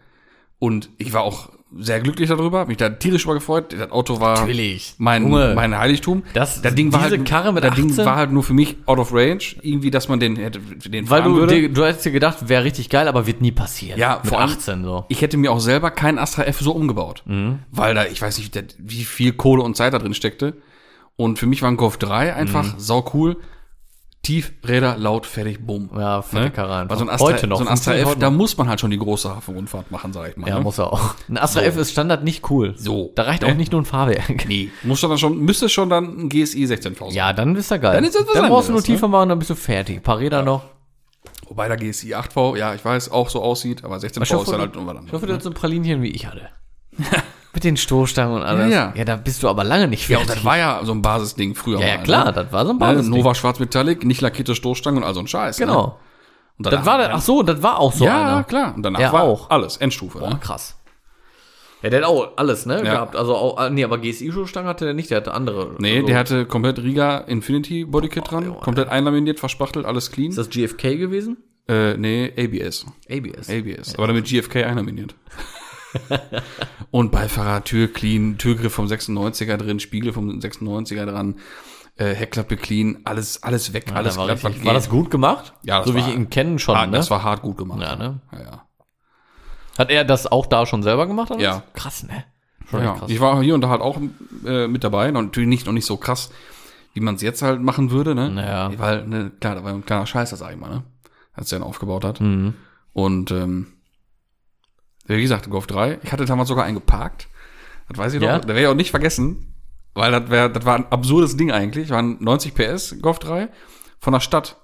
Und ich war auch sehr glücklich darüber, hab mich da tierisch über gefreut. Das Auto war Natürlich. mein, Junge. mein Heiligtum. Das- Ding war diese halt, Karre mit das Ding 18? war halt nur für mich out of range. Irgendwie, dass man den hätte, den Weil du, würde. du hast dir gedacht, wäre richtig geil, aber wird nie passieren. Ja, mit vor allem- 18 so. ich hätte mir auch selber keinen Astra F so umgebaut. Mhm. Weil da, ich weiß nicht, wie viel Kohle und Zeit da drin steckte. Und für mich war ein Golf 3 einfach Mhm. sau cool. Tief, Räder, laut, fertig, bumm. Ja, fette Ne? Karre einfach. Ein Astra, Heute noch, so ein Astra F, da muss man halt schon die große Hafenrundfahrt machen, sag ich mal. Ja, ne? muss er auch. Ein Astra So. F ist Standard nicht cool. So. Da reicht Ne? auch nicht nur ein Fahrwerk. Nee, muss dann schon, müsste schon dann ein GSI 16.000. Ja, dann ist er geil. Dann ist das was dann brauchst du nur ne? tiefer machen, dann bist du fertig. Ein paar Räder noch. Wobei der GSI 8V, ja, ich weiß, auch so aussieht, aber 16V Ich hoffe, ist dann halt irgendwann Ich hoffe, du hast so ein Pralinchen wie ich hatte. Mit den Stoßstangen und alles. Ja, ja. ja, da bist du aber lange nicht Ja, und fertig. das war ja so ein Basisding früher ja, ja, mal, klar, Ne? das war so ein Ne? Basis. Nova Schwarz Metallic, nicht lackierte Stoßstangen und all so ein Scheiß. Ne? Genau. Und Das war der, ach so, das war auch so Ja, einer. klar. Und danach Er war auch. alles Endstufe. Boah, Ne? krass. Ja, der hat auch alles, ne, Ja. gehabt. Also auch, ah, nee, aber GSI-Schuhstangen hatte der nicht, der hatte andere. Nee, also, der hatte komplett Riga Infinity Bodykit dran, Junge. komplett einlaminiert, verspachtelt, alles clean. Ist das GFK gewesen? Äh, nee, ABS. ABS. ABS. Aber damit GFK einlaminiert. und Beifahrer, Tür clean, Türgriff vom 96er drin, Spiegel vom 96er dran, äh, Heckklappe clean, alles, alles weg, Ja, alles da war, glatt, richtig, war das gut gemacht? Ja, das so wie war- ich ihn kennen schon, Ah, ne? Das war hart gut gemacht. Ja, ne? Ja, ja. Hat er das auch da schon selber gemacht? Oder Ja. Krass, ne? Schon ja. krass. Ich war hier und da halt auch äh, mit dabei, und natürlich nicht, noch nicht so krass, wie man es jetzt halt machen würde, ne? Naja. Weil, ne, klar, da war ein kleiner Scheißer, sag ich mal, ne? Als der ihn aufgebaut hat. Mhm. Und ähm, wie gesagt, Golf 3. Ich hatte damals sogar einen geparkt. Das weiß ich Ja? noch. Da werde ich auch nicht vergessen. Weil das, wär, das war ein absurdes Ding eigentlich. Waren 90 PS Golf 3 von der Stadt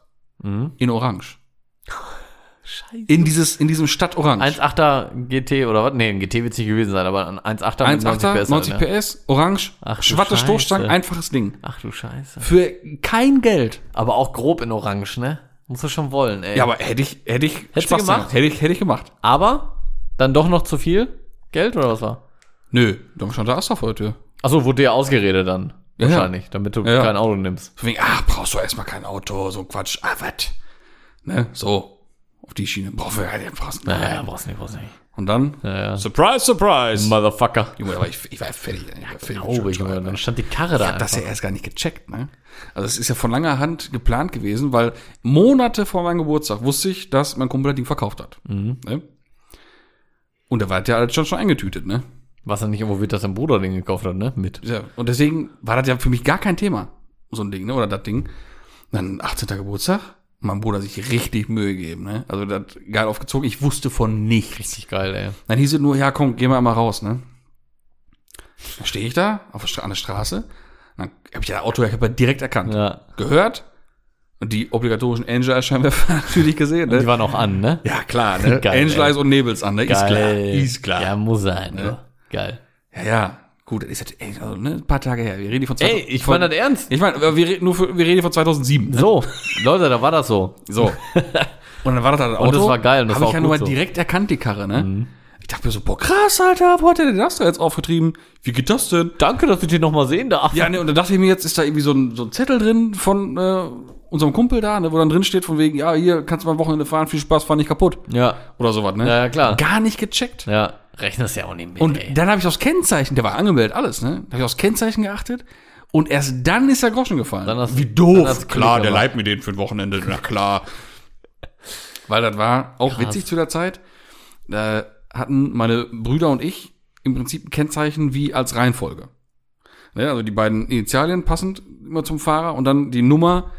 Mhm. in Orange. Scheiße. In dieses, in diesem Stadt Orange. 1,8er GT oder was? Nee, ein GT wird es nicht gewesen sein, aber ein 1,8er mit 1,8er, 90 halt, ne? PS, Orange, Ach schwatte. Stoßstangen, einfaches Ding. Ach du Scheiße. Für kein Geld. Aber auch grob in Orange, ne? Musst du schon wollen, ey. Ja, aber hätte ich, hätte ich Hättest dran. gemacht? Hätte ich, hätte ich gemacht. Aber dann doch noch zu viel Geld oder was war? Nö, dann stand da Astra vor der Tür. Achso, wurde dir ausgeredet dann. Ja, ja. Wahrscheinlich, damit du Ja, ja. kein Auto nimmst. Von wegen, ah, brauchst du erstmal kein Auto, so ein Quatsch. Ah, was? Ne, so. Auf die Schiene. Brauchen wir halt brauchst du Naja, Nein. brauchst nicht, brauchst nicht. Und dann, Ja, ja. surprise, surprise. Motherfucker. Junge, aber ich, ich war fertig. Ich war fertig. Oh, ich, Junge, dann stand die Karre da Ich hab das ja einfach. erst gar nicht gecheckt, ne? Also es ist ja von langer Hand geplant gewesen, weil Monate vor meinem Geburtstag wusste ich, dass mein Kumpel das Ding verkauft hat. Mhm. Ne? Und da war ja alles schon, schon eingetütet, ne? Was er nicht irgendwo wird, dass sein Bruder den gekauft hat, ne? Mit. Ja, und deswegen war das ja für mich gar kein Thema, so ein Ding, ne? Oder das Ding. Dann 18. Geburtstag, mein Bruder sich richtig Mühe gegeben, ne? Also das geil aufgezogen, ich wusste von nichts. Richtig geil, ey. Dann hieß es nur, ja komm, geh mal mal raus, ne? Dann stehe ich da auf der, an der Straße, dann habe ich ja Auto, ich habe ja direkt erkannt. Ja. Gehört und die obligatorischen Angel-Scheinwerfer natürlich gesehen, Die ne? waren auch an, ne? Ja, klar, ne? Geil, Angel ey. Eyes und Nebels an, ne? Ist klar, ist klar. Ja, Ja, muss sein, ne? Geil. ja. Gut, das ist jetzt, ey, also, ne? ein paar Tage her. Wir reden von Ey, ich meine das ernst. Ich meine, wir reden nur für, wir reden von 2007. Ne? So, Leute, da war das so. So. Und dann war das halt Auto. Und das war geil, und das Habe ich ja auch nur mal so. Mhm. direkt erkannt, die Karre, ne? Ich dachte mir so, boah, krass, Alter, wo hat der denn das da jetzt aufgetrieben? Wie geht das denn? Danke, dass ich den noch mal sehen darf. Ja, ne, und dann dachte ich mir, jetzt ist da irgendwie so ein, so ein Zettel drin von äh, unserem Kumpel da, ne, wo dann drin steht von wegen, ja, hier kannst du mal am Wochenende fahren, viel Spaß, fahr nicht kaputt. Ja, Oder sowas, ne? ja, ja klar. Gar nicht gecheckt. Ja, rechnest ja auch nicht mit, Und ey. dann habe ich aufs Kennzeichen, der war angemeldet, alles, ne? Da habe ich aufs Kennzeichen geachtet und erst dann ist der Groschen gefallen. Dann hast- Wie dann doof. du Klar, der leiht mir den für ein Wochenende, na klar. Weil das war auch Krass. witzig zu der Zeit. Da hatten meine Brüder und ich im Prinzip ein Kennzeichen wie als Reihenfolge. Ne, also die beiden Initialien passend immer zum Fahrer und dann die Nummer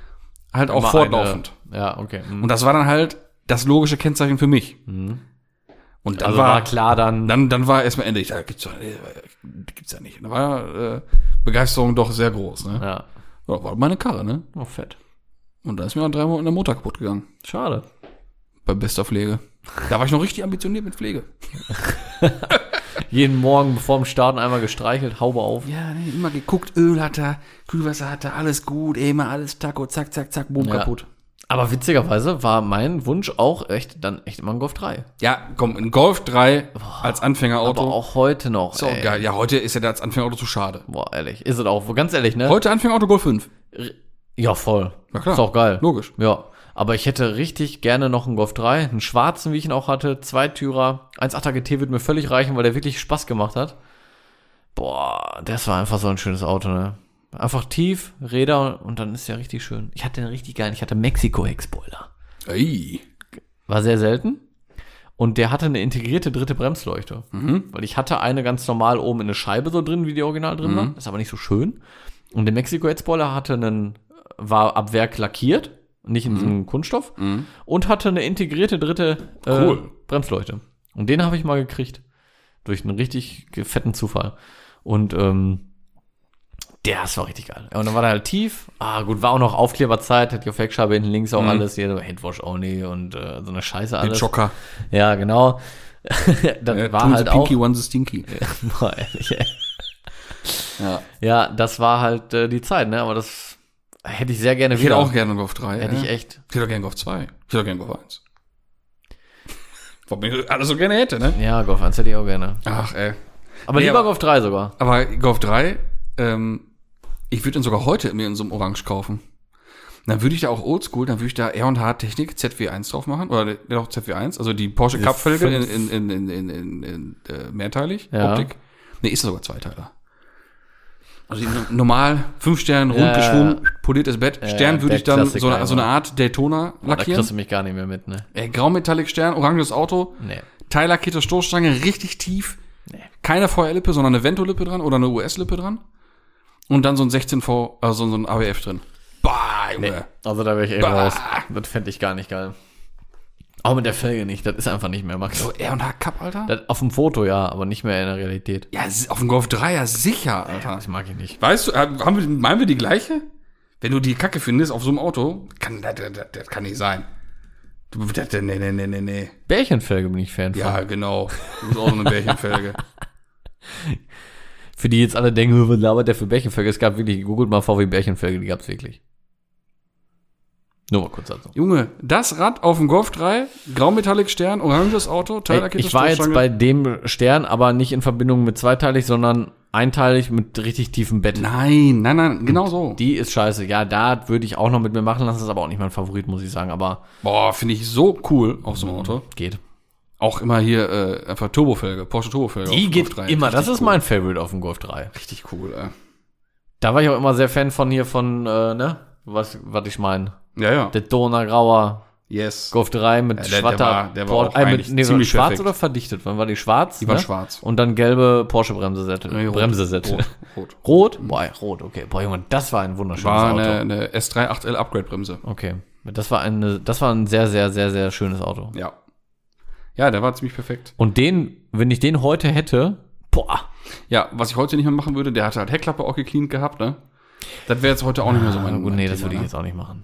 halt auch Immer fortlaufend. Eine, ja, okay. Mhm. Und das war dann halt das logische Kennzeichen für mich. Und dann also war, war klar dann, dann, dann war erstmal Ende. Ich dachte, gibt's doch gibt's ja nicht. Da war äh, Begeisterung doch sehr groß. Ne? ja, Ja, war meine Karre, ne? oh, fett. Und da ist mir auch drei Monate der Motor kaputt gegangen. Schade. Bei bester Pflege. Da war ich noch richtig ambitioniert mit Pflege. Jeden Morgen bevor dem Starten einmal gestreichelt, Haube auf. Ja, ne, immer geguckt, Öl hat er, Kühlwasser hat er, alles gut, eh immer alles Taco, zack, zack, zack, boom, Ja. kaputt. Aber witzigerweise war mein Wunsch auch echt dann echt immer ein Golf 3. Ja, komm, ein Golf 3 als Anfängerauto. Aber auch heute noch. ey. geil. Ja, heute ist ja der als Anfängerauto zu schade. Boah, ehrlich. Ist es auch. Ganz ehrlich, ne? Heute Anfängerauto Golf 5. Ja, voll. Na klar. Ist auch geil. Logisch. Ja. Aber ich hätte richtig gerne noch einen Golf 3, einen schwarzen, wie ich ihn auch hatte, Zweitürer. 1.8er GT wird mir völlig reichen, weil der wirklich Spaß gemacht hat. Boah, das war einfach so ein schönes Auto, ne? Einfach tief, Räder und dann ist der richtig schön. Ich hatte einen richtig geilen, ich hatte Mexiko-Heckspoiler. Ey. War sehr selten. Und der hatte eine integrierte dritte Bremsleuchte. Weil ich hatte eine ganz normal oben in eine Scheibe so drin, wie die original drin war. Ist aber nicht so schön. Und der Mexico Head Spoiler hatte einen, war ab Werk lackiert, nicht in diesem Kunststoff. Und hatte eine integrierte dritte äh, Cool. Bremsleuchte. Und den habe ich mal gekriegt. Durch einen richtig fetten Zufall. Und ähm, der, das war richtig geil. Ja, und dann war der halt tief. Ah, gut, war auch noch Aufkleberzeit, hat die Fleckscheibe hinten links auch alles, hier so Handwash only und äh, so eine Scheiße Den alles. Joker. Ja, genau. das Äh, war halt auch. Pinky, one the Stinky. Boah, ehrlich, ey. Ja. Ja, das war halt äh, die Zeit, ne? Aber das hätte ich sehr gerne Ich hätte wieder. auch gerne einen Golf 3. hätte ich ja. echt. Ich hätte auch gerne einen Golf 2. Ich hätte auch gerne einen Golf 1. Warum ich alles so gerne hätte, ne? Ja, Golf 1 hätte ich auch gerne. Ach, ey. Aber Nee, lieber aber- Golf 3 sogar. Aber Golf 3, ähm, ich würde ihn sogar heute mir in so einem Orange kaufen. Dann würde ich da auch oldschool, dann würde ich da R&H Technik ZW1 drauf machen. Oder doch ZW1, also die Porsche Cup-Felge in, in, in, in, in, in, in äh, mehrteilig, Ja. Optik. Nee, ist sogar Zweiteiler. Also normal, fünf Sterne, Ja, rund geschwungen, poliertes Bett. Ja, Stern ja, würde ich dann Klassiker so, eine- so eine. Art Daytona Da lackieren. kriegst du mich gar nicht mehr mit, ne? Äh, Graumetallic Stern, oranges Auto, Nee. teillackierte Stoßstange, richtig tief. Nee. Keine VR-Lippe, sondern eine Vento-Lippe dran oder eine US-Lippe dran. Und dann so ein 16V, also so ein ABF drin. Bah, Junge. Also da wäre ich eh raus. Das fände ich gar nicht geil. Auch mit der Felge nicht, das ist einfach nicht mehr, Max. So R&H Cup, Alter? Das, auf dem Foto ja, aber nicht mehr in der Realität. Ja, auf dem Golf 3 ja sicher, Alter. Das mag ich nicht. Weißt du, haben wir, meinen wir die gleiche? Wenn du die Kacke findest auf so einem Auto, kann, das, das, das kann nicht sein. Du, das, das- nee, nee, nee, nee, nee. Bärchenfelge bin ich Fan von. Ja, genau. Du bist auch so eine Bärchenfelge. Für die jetzt alle denken, was labert der für Bärchenfelge? Es gab wirklich, googelt mal VW Bärchenfelge, die gab's wirklich. Nur mal kurz dazu. Junge, das Rad auf dem Golf 3, Graumetallic Stern, oranges Auto, Ey, teillackierte ich war jetzt bei dem Stern, aber nicht in Verbindung mit zweiteilig, sondern einteilig mit richtig tiefem Bett. Nein, nein, nein, genau so. Die ist scheiße. Ja, da würde ich auch noch mit mir machen lassen, ist aber auch nicht mein Favorit, muss ich sagen, aber Boah, finde ich so cool auf so einem Auto. geht. Auch immer hier äh, einfach Turbofelge, Porsche Turbofelge. Die geht Golf 3. immer, das Richtig ist cool. mein Favorite auf dem Golf 3. Richtig cool, ey. Da war ich auch immer sehr Fan von hier von, äh, ne, was, was ich meine. Ja, ja. Der Donau Grauer Yes. Golf 3 mit Ja, der- der schwarzer war- der war Por- auch äh, mit, nee, ziemlich schwarz perfekt. oder verdichtet? Wann war die schwarz? Die war ne? schwarz. Und dann gelbe Porsche Bremsesätze. Nee, rot. Bremsesätze. Rot. Rot. Rot? Boah, rot, okay. Boah, Junge, das war ein wunderschönes War Auto. eine, eine S3 8L Upgrade-Bremse. Okay. Das war eine, das war ein sehr, sehr, sehr, sehr schönes Auto. Ja. Ja, der war ziemlich perfekt. Und den, wenn ich den heute hätte, boah. Ja, was ich heute nicht mehr machen würde, der hatte halt Heckklappe auch gecleant gehabt, ne? Das wäre jetzt heute auch nicht mehr so mein, Ah, gut, nee, das Thema, würde ich ne? jetzt auch nicht machen.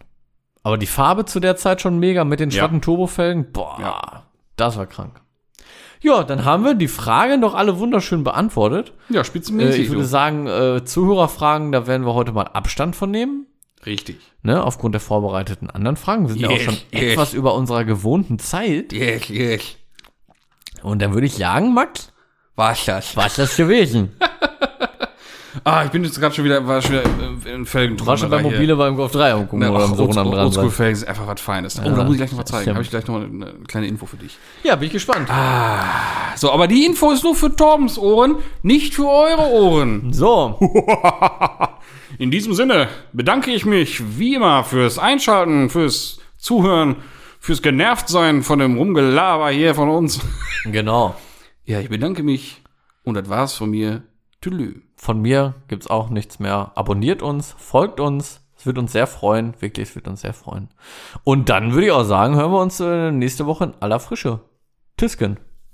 Aber die Farbe zu der Zeit schon mega mit den Ja. schwarzen Turbofelgen, boah, Ja. das war krank. Ja, dann haben wir die Fragen doch alle wunderschön beantwortet. Ja, Äh, spitzenmäßig. ich würde du. sagen, äh, Zuhörerfragen, da werden wir heute mal Abstand von nehmen. Richtig. Ne, aufgrund der vorbereiteten anderen Fragen. Wir sind ja auch Yes, schon yes. etwas über unserer gewohnten Zeit. Yes, yes. Und dann würde ich sagen, Max, War's das? was das gewesen? Ah, ich bin jetzt gerade schon wieder, war schon wieder in Felgen War schon bei Mobile beim Golf 3 umgucken Ne, oder ach, am dran Oldschool. Felgen sind einfach was Feines. Oh, da muss ich gleich noch was zeigen. Habe ich gleich noch eine kleine Info für dich. Ja, bin ich gespannt. So, aber die Info ist nur für Torbens Ohren, nicht für eure Ohren. So, In diesem Sinne bedanke ich mich wie immer fürs Einschalten, fürs Zuhören, fürs Genervtsein von dem Rumgelaber hier von uns. genau. Ja, ich bedanke mich und das war's von mir. Tschüss. Von mir gibt's auch nichts mehr. Abonniert uns, folgt uns. Es wird uns sehr freuen. Wirklich, es wird uns sehr freuen. Und dann würde ich auch sagen, hören wir uns äh, nächste Woche in aller Frische. Tschüsschen.